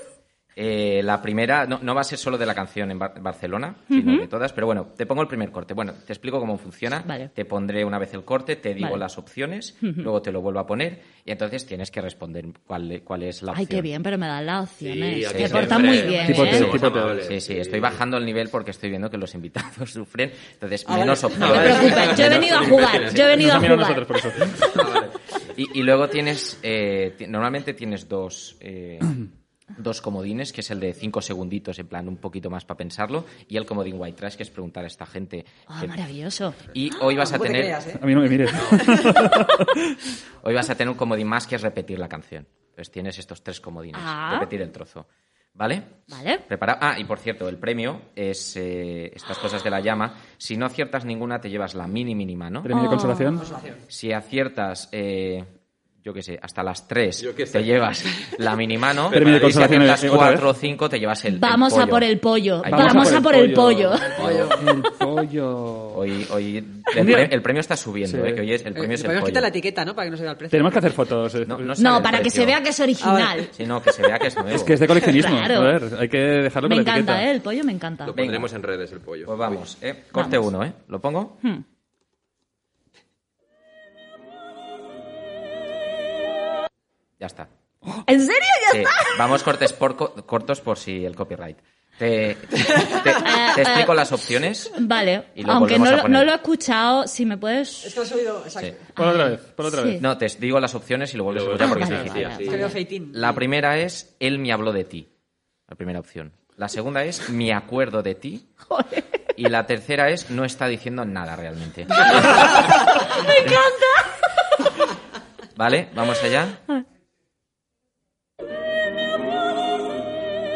[SPEAKER 6] eh, la primera no, no va a ser solo de la canción en Bar- Barcelona, sino de todas, pero bueno, te pongo el primer corte. Bueno, te explico cómo funciona.
[SPEAKER 5] Vale.
[SPEAKER 6] Te pondré una vez el corte, te digo
[SPEAKER 5] Vale.
[SPEAKER 6] las opciones, luego te lo vuelvo a poner y entonces tienes que responder cuál, cuál es la
[SPEAKER 5] Ay,
[SPEAKER 6] opción.
[SPEAKER 5] qué bien, pero me dan las opciones.
[SPEAKER 4] Sí,
[SPEAKER 5] muy bien,
[SPEAKER 2] Tipo
[SPEAKER 5] ¿eh?
[SPEAKER 2] te- tipo te-
[SPEAKER 4] amables.
[SPEAKER 6] Sí, sí, estoy bajando el nivel porque estoy viendo que los invitados sufren, entonces
[SPEAKER 3] Ah,
[SPEAKER 6] menos
[SPEAKER 3] vale.
[SPEAKER 5] No
[SPEAKER 6] opciones.
[SPEAKER 5] te preocupes, yo he venido a jugar, yo he venido a
[SPEAKER 2] Nos
[SPEAKER 5] jugar.
[SPEAKER 2] nosotros por eso.
[SPEAKER 6] Y, y luego tienes, eh, normalmente tienes dos, eh, dos comodines, que es el de cinco segunditos, en plan un poquito más para pensarlo, y el comodín white trash, que es preguntar a esta gente.
[SPEAKER 5] Ah,
[SPEAKER 6] que-
[SPEAKER 5] maravilloso.
[SPEAKER 6] y hoy vas a
[SPEAKER 3] te
[SPEAKER 6] tener,
[SPEAKER 3] creas, ¿eh?
[SPEAKER 2] A mí no me mires.
[SPEAKER 6] hoy vas a tener un comodín más que es repetir la canción. Pues tienes estos tres comodines,
[SPEAKER 5] Ah.
[SPEAKER 6] repetir el trozo. ¿Vale?
[SPEAKER 5] Vale.
[SPEAKER 6] Preparado. Ah, y por cierto, el premio es eh, estas cosas de la llama. Si no aciertas ninguna, te llevas la mini mínima, ¿no?
[SPEAKER 2] Premio de consolación.
[SPEAKER 6] Si aciertas, eh, yo qué sé, hasta las 3
[SPEAKER 4] Yo qué sé.
[SPEAKER 6] te llevas la mini mano.
[SPEAKER 2] Premio de
[SPEAKER 6] y si
[SPEAKER 2] eh, otra
[SPEAKER 6] 4 o
[SPEAKER 2] vez.
[SPEAKER 6] 5 te llevas el, el
[SPEAKER 5] Vamos a
[SPEAKER 6] pollo.
[SPEAKER 5] por el pollo.
[SPEAKER 6] Ahí
[SPEAKER 5] Vamos, a por el pollo.
[SPEAKER 2] El pollo.
[SPEAKER 6] Hoy, hoy el, el premio está subiendo,
[SPEAKER 2] Sí.
[SPEAKER 6] eh, que hoy es, el premio
[SPEAKER 3] Eh,
[SPEAKER 6] es el
[SPEAKER 3] podemos
[SPEAKER 6] pollo.
[SPEAKER 3] quitar la etiqueta, ¿no? Para que no se vea el precio.
[SPEAKER 2] Tenemos que hacer fotos. eh.
[SPEAKER 6] No, no
[SPEAKER 5] No,
[SPEAKER 6] el
[SPEAKER 5] para que se vea que es original.
[SPEAKER 6] Sí, no, que se vea que es nuevo.
[SPEAKER 2] Es que es de coleccionismo.
[SPEAKER 5] Claro.
[SPEAKER 2] A ver, hay que dejarlo
[SPEAKER 5] Me
[SPEAKER 2] con la
[SPEAKER 5] encanta,
[SPEAKER 2] etiqueta.
[SPEAKER 5] ¿eh? El pollo me encanta.
[SPEAKER 4] Lo pondremos en redes el pollo.
[SPEAKER 6] Pues vamos, eh. Corte
[SPEAKER 5] Vamos.
[SPEAKER 6] 1, ¿eh? ¿Lo pongo?
[SPEAKER 5] Hmm.
[SPEAKER 6] Ya está.
[SPEAKER 5] ¿En serio? ¿Ya
[SPEAKER 6] Sí, vamos cortes por co- cortos por si el copyright. Te, te- te- te explico las opciones.
[SPEAKER 5] Vale.
[SPEAKER 6] Y lo
[SPEAKER 5] Aunque no
[SPEAKER 6] a
[SPEAKER 5] lo,
[SPEAKER 6] poner.
[SPEAKER 5] no lo he escuchado, si me puedes...
[SPEAKER 3] Es que lo he subido, exacto.
[SPEAKER 6] Sí.
[SPEAKER 2] Por otra vez, por otra
[SPEAKER 5] Sí.
[SPEAKER 2] vez.
[SPEAKER 6] No, te digo las opciones y lo vuelves a escuchar
[SPEAKER 5] Ah,
[SPEAKER 6] porque
[SPEAKER 5] vale,
[SPEAKER 6] es difícil.
[SPEAKER 5] vale.
[SPEAKER 6] La primera es Él me habló de ti. La primera opción. La segunda es Me acuerdo de ti. Y la tercera es No está diciendo nada realmente.
[SPEAKER 5] ¡Me encanta!
[SPEAKER 6] ¿Vale? ¿Vamos allá?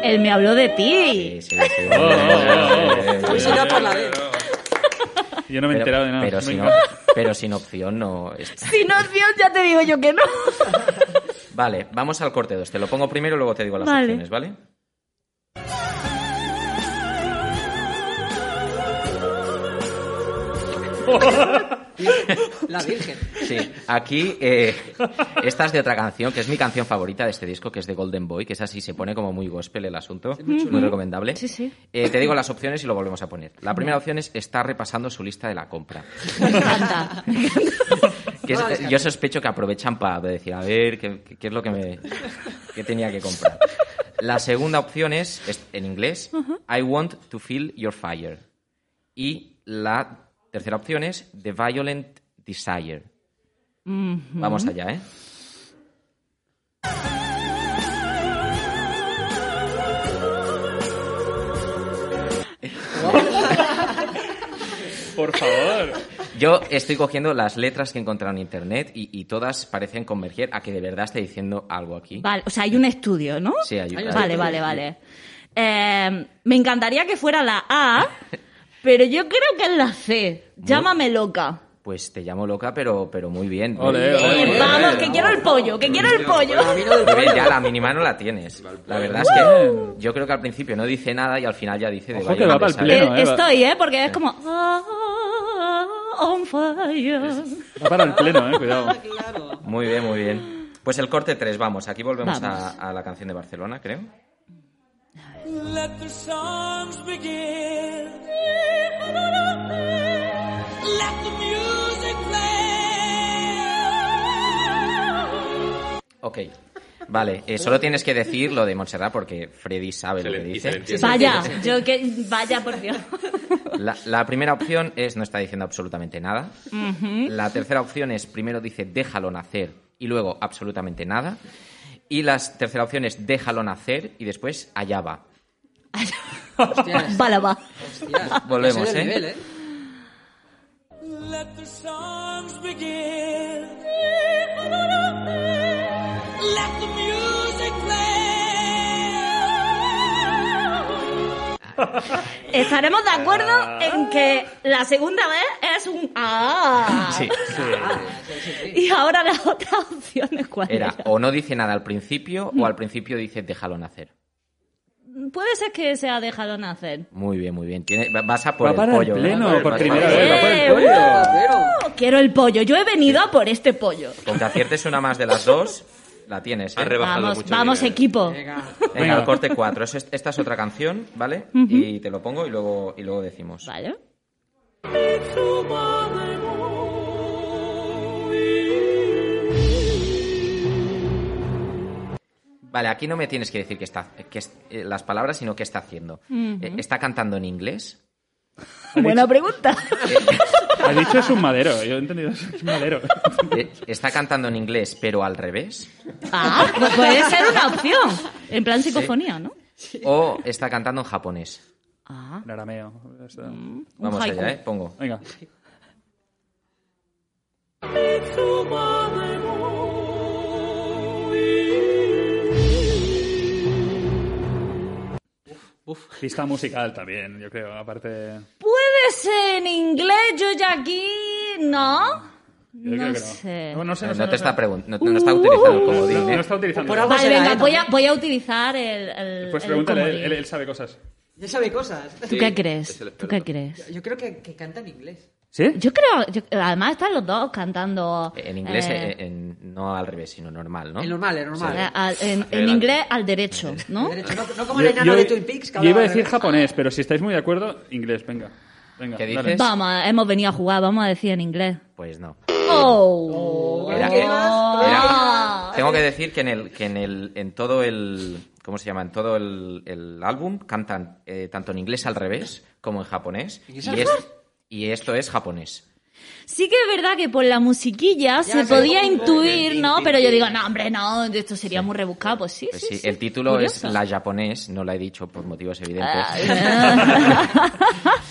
[SPEAKER 5] Él me habló de ti.
[SPEAKER 6] Sí, sí, sí.
[SPEAKER 2] Oh, oh, oh.
[SPEAKER 3] Por la vez.
[SPEAKER 2] Yo no me he enterado de nada.
[SPEAKER 6] pero, sin, op- pero sin opción no.
[SPEAKER 5] Sin opción ya te digo yo que no.
[SPEAKER 6] Vale, vamos al corte 2. Te lo pongo primero y luego te digo las
[SPEAKER 5] Vale.
[SPEAKER 6] opciones, ¿vale?
[SPEAKER 3] La Virgen.
[SPEAKER 6] Sí, aquí eh, esta es de otra canción, que es mi canción favorita de este disco, que es de Golden Boy, que es así, se pone como muy gospel el asunto, muy recomendable.
[SPEAKER 5] Sí, sí.
[SPEAKER 6] Eh, te digo las opciones y lo volvemos a poner. La primera opción es estar repasando su lista de la compra.
[SPEAKER 5] Me encanta.
[SPEAKER 6] Que es- yo sospecho que aprovechan para decir, a ver, ¿qué, es lo que me qué tenía que comprar? La segunda opción es, es en inglés, I want to feel your fire. Y la tercera opción es The Violent Desire. Vamos allá, ¿eh?
[SPEAKER 2] Por favor.
[SPEAKER 6] Yo estoy cogiendo las letras que he encontrado en internet y, y todas parecen converger a que de verdad esté diciendo algo aquí.
[SPEAKER 5] Vale, o sea, hay un estudio, ¿no?
[SPEAKER 6] Sí, hay-
[SPEAKER 5] Vale, vale, vale. Eh, me encantaría que fuera la A, pero yo creo que es la C. Llámame loca.
[SPEAKER 6] Pues te llamo loca, pero, pero muy bien.
[SPEAKER 2] Ole, ole, ole.
[SPEAKER 5] vamos, que quiero el pollo, que quiero el pollo.
[SPEAKER 6] Ya la mínima no la tienes. La verdad es que yo creo que al principio no dice nada y al final ya dice de
[SPEAKER 2] Ojo que va
[SPEAKER 6] Desire.
[SPEAKER 2] pleno,
[SPEAKER 5] Eh,
[SPEAKER 2] eh,
[SPEAKER 5] Estoy, ¿eh? Porque es como... ah, on fire.
[SPEAKER 2] Va para el pleno, eh, cuidado.
[SPEAKER 6] Muy bien, muy bien. Pues el corte 3, vamos. Aquí volvemos
[SPEAKER 5] Vamos.
[SPEAKER 6] a, a la canción de Barcelona, creo.
[SPEAKER 7] Let the songs begin. Let the music play.
[SPEAKER 6] Ok. Vale, eh, solo tienes que decir lo de Montserrat porque Freddy sabe
[SPEAKER 4] Se
[SPEAKER 6] lo que dice.
[SPEAKER 5] Vaya, yo que... Vaya, por Dios.
[SPEAKER 6] La, la primera opción es no está diciendo absolutamente nada. La tercera opción es primero dice déjalo nacer y luego absolutamente nada. Y la tercera opción es déjalo nacer y después allá va.
[SPEAKER 3] Hostias,
[SPEAKER 5] Vale, va.
[SPEAKER 3] hostias.
[SPEAKER 6] Volvemos,
[SPEAKER 3] es
[SPEAKER 6] ¿eh?
[SPEAKER 3] nivel, ¿eh?
[SPEAKER 7] Let the songs begin. Let the music play.
[SPEAKER 5] Estaremos de acuerdo en que la segunda vez es un ah.
[SPEAKER 6] Sí.
[SPEAKER 5] Y ahora las otras opciones, ¿cuál
[SPEAKER 6] Era
[SPEAKER 5] era?
[SPEAKER 6] o no dice nada al principio o al principio dice déjalo nacer.
[SPEAKER 5] Puede ser que sea dejado nacer.
[SPEAKER 6] Muy bien, muy bien. Tiene, vas a por
[SPEAKER 2] Va
[SPEAKER 6] el
[SPEAKER 2] para
[SPEAKER 6] pollo.
[SPEAKER 2] el
[SPEAKER 6] ¿eh?
[SPEAKER 2] pleno,
[SPEAKER 6] Vas
[SPEAKER 2] por
[SPEAKER 6] a
[SPEAKER 2] primera vez, va por
[SPEAKER 6] pollo.
[SPEAKER 2] el pollo.
[SPEAKER 5] ¡Uh! Quiero el pollo. Yo he venido a por este pollo.
[SPEAKER 6] Con que aciertes una más de las dos, la tienes. ¿eh?
[SPEAKER 4] Ha rebajado
[SPEAKER 5] Vamos,
[SPEAKER 4] mucho
[SPEAKER 5] vamos
[SPEAKER 4] nivel.
[SPEAKER 5] equipo.
[SPEAKER 3] Venga.
[SPEAKER 6] Venga,
[SPEAKER 2] Venga.
[SPEAKER 6] al corte 4. esta es otra canción, ¿vale? Y te lo pongo y luego, y luego decimos.
[SPEAKER 5] Vale.
[SPEAKER 6] Vale, aquí no me tienes que decir que está, que es- eh, las palabras, sino qué está haciendo. Eh, ¿Está cantando en inglés?
[SPEAKER 5] Buena pregunta.
[SPEAKER 2] Ha dicho es un madero. Yo he entendido es un madero.
[SPEAKER 6] Eh, ¿Está cantando en inglés, pero al revés?
[SPEAKER 5] Ah, pues puede ser una opción. En plan psicofonía, ¿no?
[SPEAKER 6] ¿O está cantando en japonés?
[SPEAKER 5] Ah,
[SPEAKER 2] En arameo.
[SPEAKER 5] Un
[SPEAKER 6] Vamos allá, ¿eh? Pongo.
[SPEAKER 2] Venga. Pista musical también, yo creo. Aparte.
[SPEAKER 5] Puede ser en inglés, yo ya aquí. ¿No?
[SPEAKER 2] Yo
[SPEAKER 5] No
[SPEAKER 2] creo que no.
[SPEAKER 5] sé.
[SPEAKER 2] No, no sé, no
[SPEAKER 6] No,
[SPEAKER 2] sé, no
[SPEAKER 6] te está preguntando, no, está utilizando el comodín,
[SPEAKER 2] No,
[SPEAKER 6] ¿eh?
[SPEAKER 2] no está utilizando.
[SPEAKER 3] Por algo
[SPEAKER 5] Vale, venga, voy a, voy a utilizar el. el
[SPEAKER 2] Pues
[SPEAKER 5] el
[SPEAKER 2] pregúntale, él,
[SPEAKER 5] comodín.
[SPEAKER 2] él- él sabe cosas.
[SPEAKER 3] Ya sabe cosas.
[SPEAKER 5] ¿Tú
[SPEAKER 4] Sí,
[SPEAKER 5] qué
[SPEAKER 4] es
[SPEAKER 5] crees? ¿Tú qué crees?
[SPEAKER 3] Yo creo que, que canta en inglés.
[SPEAKER 2] ¿Sí?
[SPEAKER 5] Yo creo, yo- además están los dos cantando.
[SPEAKER 6] En inglés,
[SPEAKER 5] eh,
[SPEAKER 6] eh, en- no al revés, sino normal, ¿no?
[SPEAKER 3] El normal, el normal.
[SPEAKER 5] eh, al- en, en
[SPEAKER 4] Adelante.
[SPEAKER 5] inglés al derecho, ¿no?
[SPEAKER 3] Derecho, no, no como el enano de Twin Peaks. Que
[SPEAKER 2] yo iba a
[SPEAKER 3] hablaba al
[SPEAKER 2] decir
[SPEAKER 3] revés.
[SPEAKER 2] japonés, pero si estáis muy de acuerdo, inglés, venga. venga
[SPEAKER 6] ¿Qué
[SPEAKER 2] dale.
[SPEAKER 6] dices?
[SPEAKER 5] Vamos, hemos venido a jugar, vamos a decir en inglés.
[SPEAKER 6] Pues no.
[SPEAKER 5] ¡Oh!
[SPEAKER 6] Era-
[SPEAKER 3] ¿Qué
[SPEAKER 6] era-
[SPEAKER 5] Ah.
[SPEAKER 6] tengo que decir que en el, que en el, en todo el, ¿cómo se llama? En todo el, el álbum cantan eh, tanto en inglés al revés como en japonés. Y,
[SPEAKER 3] ¿En
[SPEAKER 6] es, y esto es japonés.
[SPEAKER 5] Sí que es verdad que por la musiquilla se
[SPEAKER 3] sé.
[SPEAKER 5] podía intuir, ¿no? Pero yo digo, no, hombre, no, esto sería muy rebuscado. Pues sí,
[SPEAKER 6] Pues
[SPEAKER 5] sí,
[SPEAKER 6] sí,
[SPEAKER 5] sí.
[SPEAKER 6] el título
[SPEAKER 5] Curioso.
[SPEAKER 6] es La japonés, no la he dicho por motivos evidentes.
[SPEAKER 5] Ah,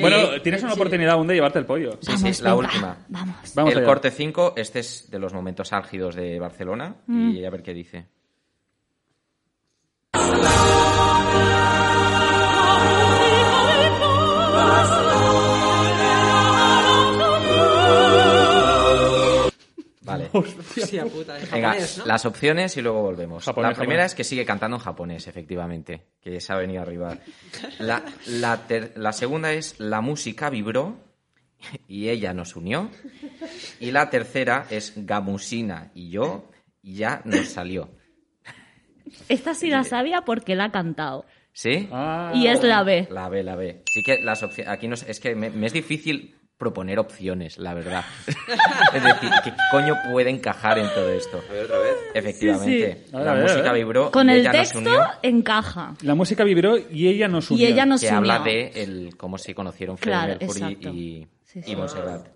[SPEAKER 2] Bueno,
[SPEAKER 3] Eh,
[SPEAKER 2] tienes una oportunidad aún de llevarte el pollo.
[SPEAKER 6] Sí,
[SPEAKER 5] Vamos,
[SPEAKER 6] sí, la
[SPEAKER 5] venga,
[SPEAKER 6] última.
[SPEAKER 5] Vamos.
[SPEAKER 2] Vamos
[SPEAKER 6] el corte 5, este es de los momentos álgidos de Barcelona
[SPEAKER 5] Mm.
[SPEAKER 6] y a ver qué dice. Vale.
[SPEAKER 3] Hostia puta, en
[SPEAKER 6] Venga,
[SPEAKER 3] japonés, ¿no?
[SPEAKER 6] las opciones y luego volvemos.
[SPEAKER 2] Japonés,
[SPEAKER 6] la primera
[SPEAKER 2] japonés.
[SPEAKER 6] es que sigue cantando en japonés, efectivamente, que se ha venido arriba. La, la, ter- la segunda es la música vibró y ella nos unió. Y la tercera es Gamusina y yo y ya nos salió.
[SPEAKER 5] Esta sí la sabía porque la ha cantado.
[SPEAKER 6] ¿Sí?
[SPEAKER 2] Ah,
[SPEAKER 5] Y es la B.
[SPEAKER 6] La B, la B. Sí que las opciones. Aquí no es, es que me, me es difícil proponer opciones, la verdad. es decir, ¿qué coño puede encajar en todo esto?
[SPEAKER 4] A ver otra vez.
[SPEAKER 6] Efectivamente.
[SPEAKER 2] A ver,
[SPEAKER 6] La
[SPEAKER 2] ver,
[SPEAKER 6] música vibró
[SPEAKER 5] Con
[SPEAKER 6] y
[SPEAKER 5] el
[SPEAKER 6] ella nos
[SPEAKER 5] texto
[SPEAKER 6] unió.
[SPEAKER 5] encaja.
[SPEAKER 2] La música vibró y ella nos unió.
[SPEAKER 5] Y ella nos
[SPEAKER 6] que
[SPEAKER 5] unió.
[SPEAKER 6] habla de el, cómo se conocieron Freddie
[SPEAKER 5] Claro,
[SPEAKER 6] Mercury
[SPEAKER 5] exacto.
[SPEAKER 6] y,
[SPEAKER 5] Sí, sí.
[SPEAKER 6] y Montserrat.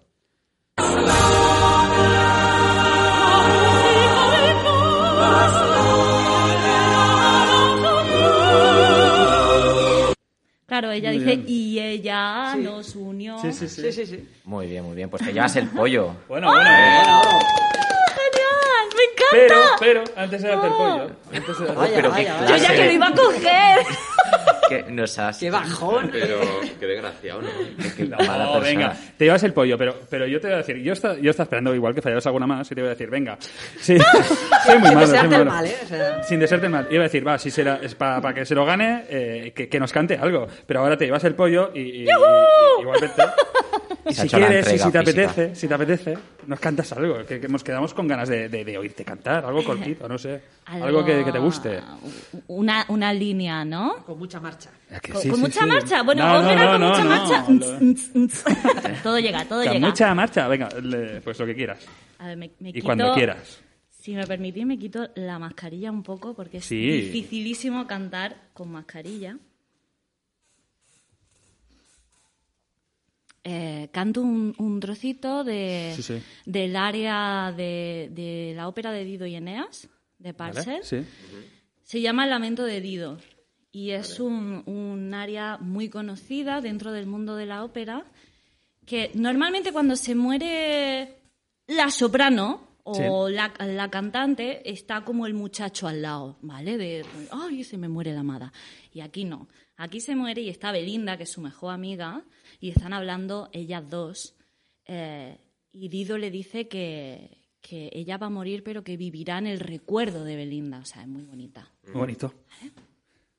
[SPEAKER 5] Claro, ella
[SPEAKER 2] Muy
[SPEAKER 5] dice,
[SPEAKER 2] bien.
[SPEAKER 5] y ella nos unió.
[SPEAKER 2] Sí, sí, sí.
[SPEAKER 3] Sí, sí, sí.
[SPEAKER 6] Muy bien, muy bien. Pues te llevas el pollo.
[SPEAKER 2] Bueno, bueno. bueno.
[SPEAKER 5] ¡Genial! ¡Me
[SPEAKER 2] Pero,
[SPEAKER 5] encanta!
[SPEAKER 2] pero, antes de darte el pollo. Antes de darte
[SPEAKER 3] Vaya,
[SPEAKER 6] pero
[SPEAKER 3] vaya,
[SPEAKER 6] qué
[SPEAKER 3] vaya.
[SPEAKER 5] Yo ya que lo iba a coger.
[SPEAKER 6] que nos has...
[SPEAKER 3] ¡Qué bajón!
[SPEAKER 4] Pero qué desgraciado, ¿no?
[SPEAKER 6] qué
[SPEAKER 2] No,
[SPEAKER 6] mala
[SPEAKER 2] venga, te llevas el pollo, pero, pero yo te voy a decir, yo estaba yo estaba esperando igual que fallaras alguna más y te voy a decir, venga. Sí, soy muy
[SPEAKER 3] Sin
[SPEAKER 2] malo, soy
[SPEAKER 3] desearte el mal, ¿eh? O sea,
[SPEAKER 2] Sin desearte el mal. Iba a decir, va, si será, es para que se lo gane, eh, que, que nos cante algo. Pero ahora te llevas el pollo y, y- y- y- igualmente. Y
[SPEAKER 6] Se
[SPEAKER 2] si
[SPEAKER 6] la
[SPEAKER 2] quieres y si te
[SPEAKER 6] física.
[SPEAKER 2] apetece, si te apetece, nos cantas algo. Que, que nos quedamos con ganas de, de- de oírte cantar, algo cortito, no sé. Algo, que, que te guste.
[SPEAKER 5] Una, una línea, ¿no?
[SPEAKER 3] con mucha marcha.
[SPEAKER 5] Con, mucha marcha. Bueno,
[SPEAKER 2] No,
[SPEAKER 5] ópera
[SPEAKER 2] no,
[SPEAKER 5] con
[SPEAKER 2] no,
[SPEAKER 5] mucha
[SPEAKER 2] no,
[SPEAKER 5] marcha. todo llega, todo
[SPEAKER 2] Con
[SPEAKER 5] llega.
[SPEAKER 2] mucha marcha, venga, le- pues lo que quieras.
[SPEAKER 5] A ver, me, me
[SPEAKER 2] Y
[SPEAKER 5] quito-
[SPEAKER 2] cuando quieras.
[SPEAKER 5] Si me permitís, me quito la mascarilla un poco porque es
[SPEAKER 2] Sí.
[SPEAKER 5] dificilísimo cantar con mascarilla. Eh, canto un, un trocito de,
[SPEAKER 2] Sí, sí.
[SPEAKER 5] del área de, de la ópera de Dido y Eneas, de
[SPEAKER 2] ¿Vale?
[SPEAKER 5] Parcel.
[SPEAKER 2] Sí.
[SPEAKER 5] Se llama El Lamento de Dido y es un, un área muy conocida dentro del mundo de la ópera que normalmente cuando se muere la soprano o la, la cantante está como el muchacho al lado, ¿vale? De, ay, se me muere la amada. Y aquí no. Aquí se muere y está Belinda, que es su mejor amiga, y están hablando ellas dos. eh, y Dido le dice que, que ella va a morir, pero que vivirá en el recuerdo de Belinda. O sea, es muy bonita.
[SPEAKER 2] Muy bonito.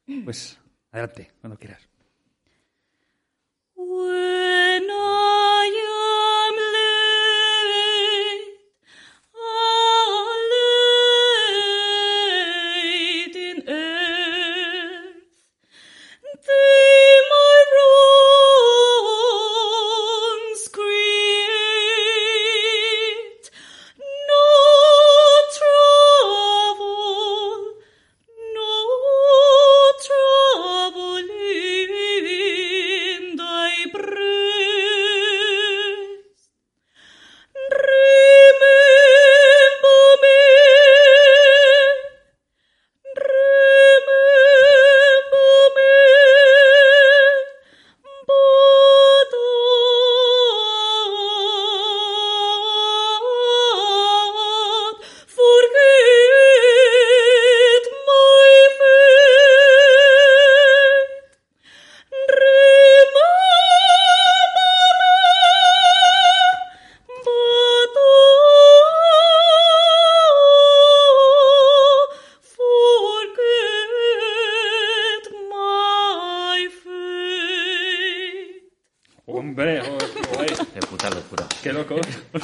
[SPEAKER 2] Pues adelante, cuando quieras.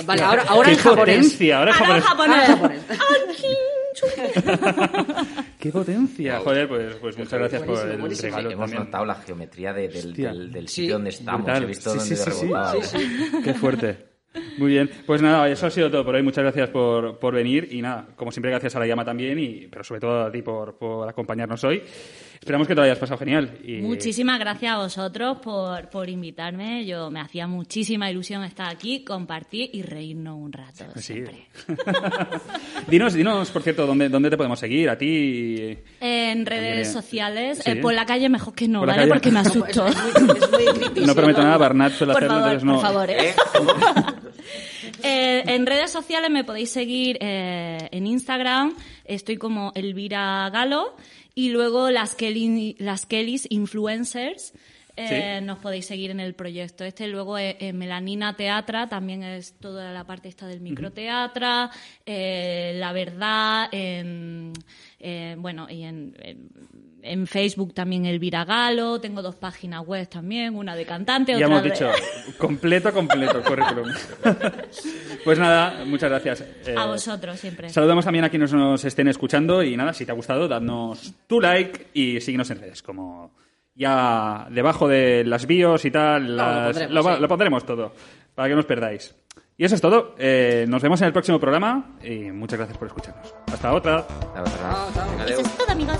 [SPEAKER 3] Vale, ahora, ahora
[SPEAKER 2] Qué
[SPEAKER 3] en japonés.
[SPEAKER 2] potencia, ahora en japonés.
[SPEAKER 3] Ahora japonés.
[SPEAKER 2] Qué potencia. Joder, pues, pues muchas gracias por el
[SPEAKER 3] buenísimo.
[SPEAKER 2] regalo
[SPEAKER 6] Hemos
[SPEAKER 2] también.
[SPEAKER 6] notado la geometría de- del, del- del
[SPEAKER 3] Sí.
[SPEAKER 6] sitio donde estamos.
[SPEAKER 2] Brutal.
[SPEAKER 6] He visto
[SPEAKER 2] Sí,
[SPEAKER 6] dónde
[SPEAKER 2] sí, sí, sí.
[SPEAKER 6] rebotaba.
[SPEAKER 2] Qué fuerte. Muy bien. Pues nada, eso ha sido todo por hoy. Muchas gracias por, por venir y nada, como siempre, gracias a la llama también, y, pero sobre todo a ti por, por acompañarnos hoy. Esperamos que te lo hayas pasado genial. Y,
[SPEAKER 5] Muchísimas gracias a vosotros por, por invitarme. Yo me hacía muchísima ilusión estar aquí, compartir y reírnos un rato.
[SPEAKER 2] Sí.
[SPEAKER 5] siempre.
[SPEAKER 2] dinos, dinos, por cierto, ¿dónde, dónde te podemos seguir? A ti.
[SPEAKER 5] En redes sociales,
[SPEAKER 2] sí.
[SPEAKER 5] eh, por la calle mejor que no,
[SPEAKER 2] Por
[SPEAKER 5] ¿vale?
[SPEAKER 2] calle.
[SPEAKER 5] Porque me
[SPEAKER 3] Es
[SPEAKER 5] asusto.
[SPEAKER 3] muy, es muy creepy,
[SPEAKER 2] No prometo nada, Barnat suele
[SPEAKER 5] por
[SPEAKER 2] hacerlo,
[SPEAKER 5] favor,
[SPEAKER 2] entonces no.
[SPEAKER 5] por favor, ¿eh? Eh, en redes sociales me podéis seguir eh, en Instagram, estoy como Elvira Galo, y luego las, Kelly, las Kellys Influencers. eh,
[SPEAKER 2] Sí.
[SPEAKER 5] Nos podéis seguir en el proyecto este. Luego eh, Melanina Teatra también es toda la parte esta del microteatra. eh, la verdad, en, eh, bueno, y en, en, en Facebook también Elvira Galo. Tengo dos páginas web también, una de cantante,
[SPEAKER 2] Ya
[SPEAKER 5] otra
[SPEAKER 2] hemos
[SPEAKER 5] de...
[SPEAKER 2] dicho, completo, completo currículum. pues nada, muchas gracias. Eh,
[SPEAKER 5] A vosotros siempre.
[SPEAKER 2] Saludamos también a quienes nos estén escuchando y nada, si te ha gustado, dadnos tu like y síguenos en redes, como ya debajo de las bios y tal, las-
[SPEAKER 3] pondremos,
[SPEAKER 2] lo, va-
[SPEAKER 3] sí.
[SPEAKER 2] lo pondremos todo, para que no os perdáis. Y eso es todo. Eh, nos vemos en el próximo programa y muchas gracias por escucharnos. Hasta otra.
[SPEAKER 6] La verdad.
[SPEAKER 5] Eso es todo, amigos.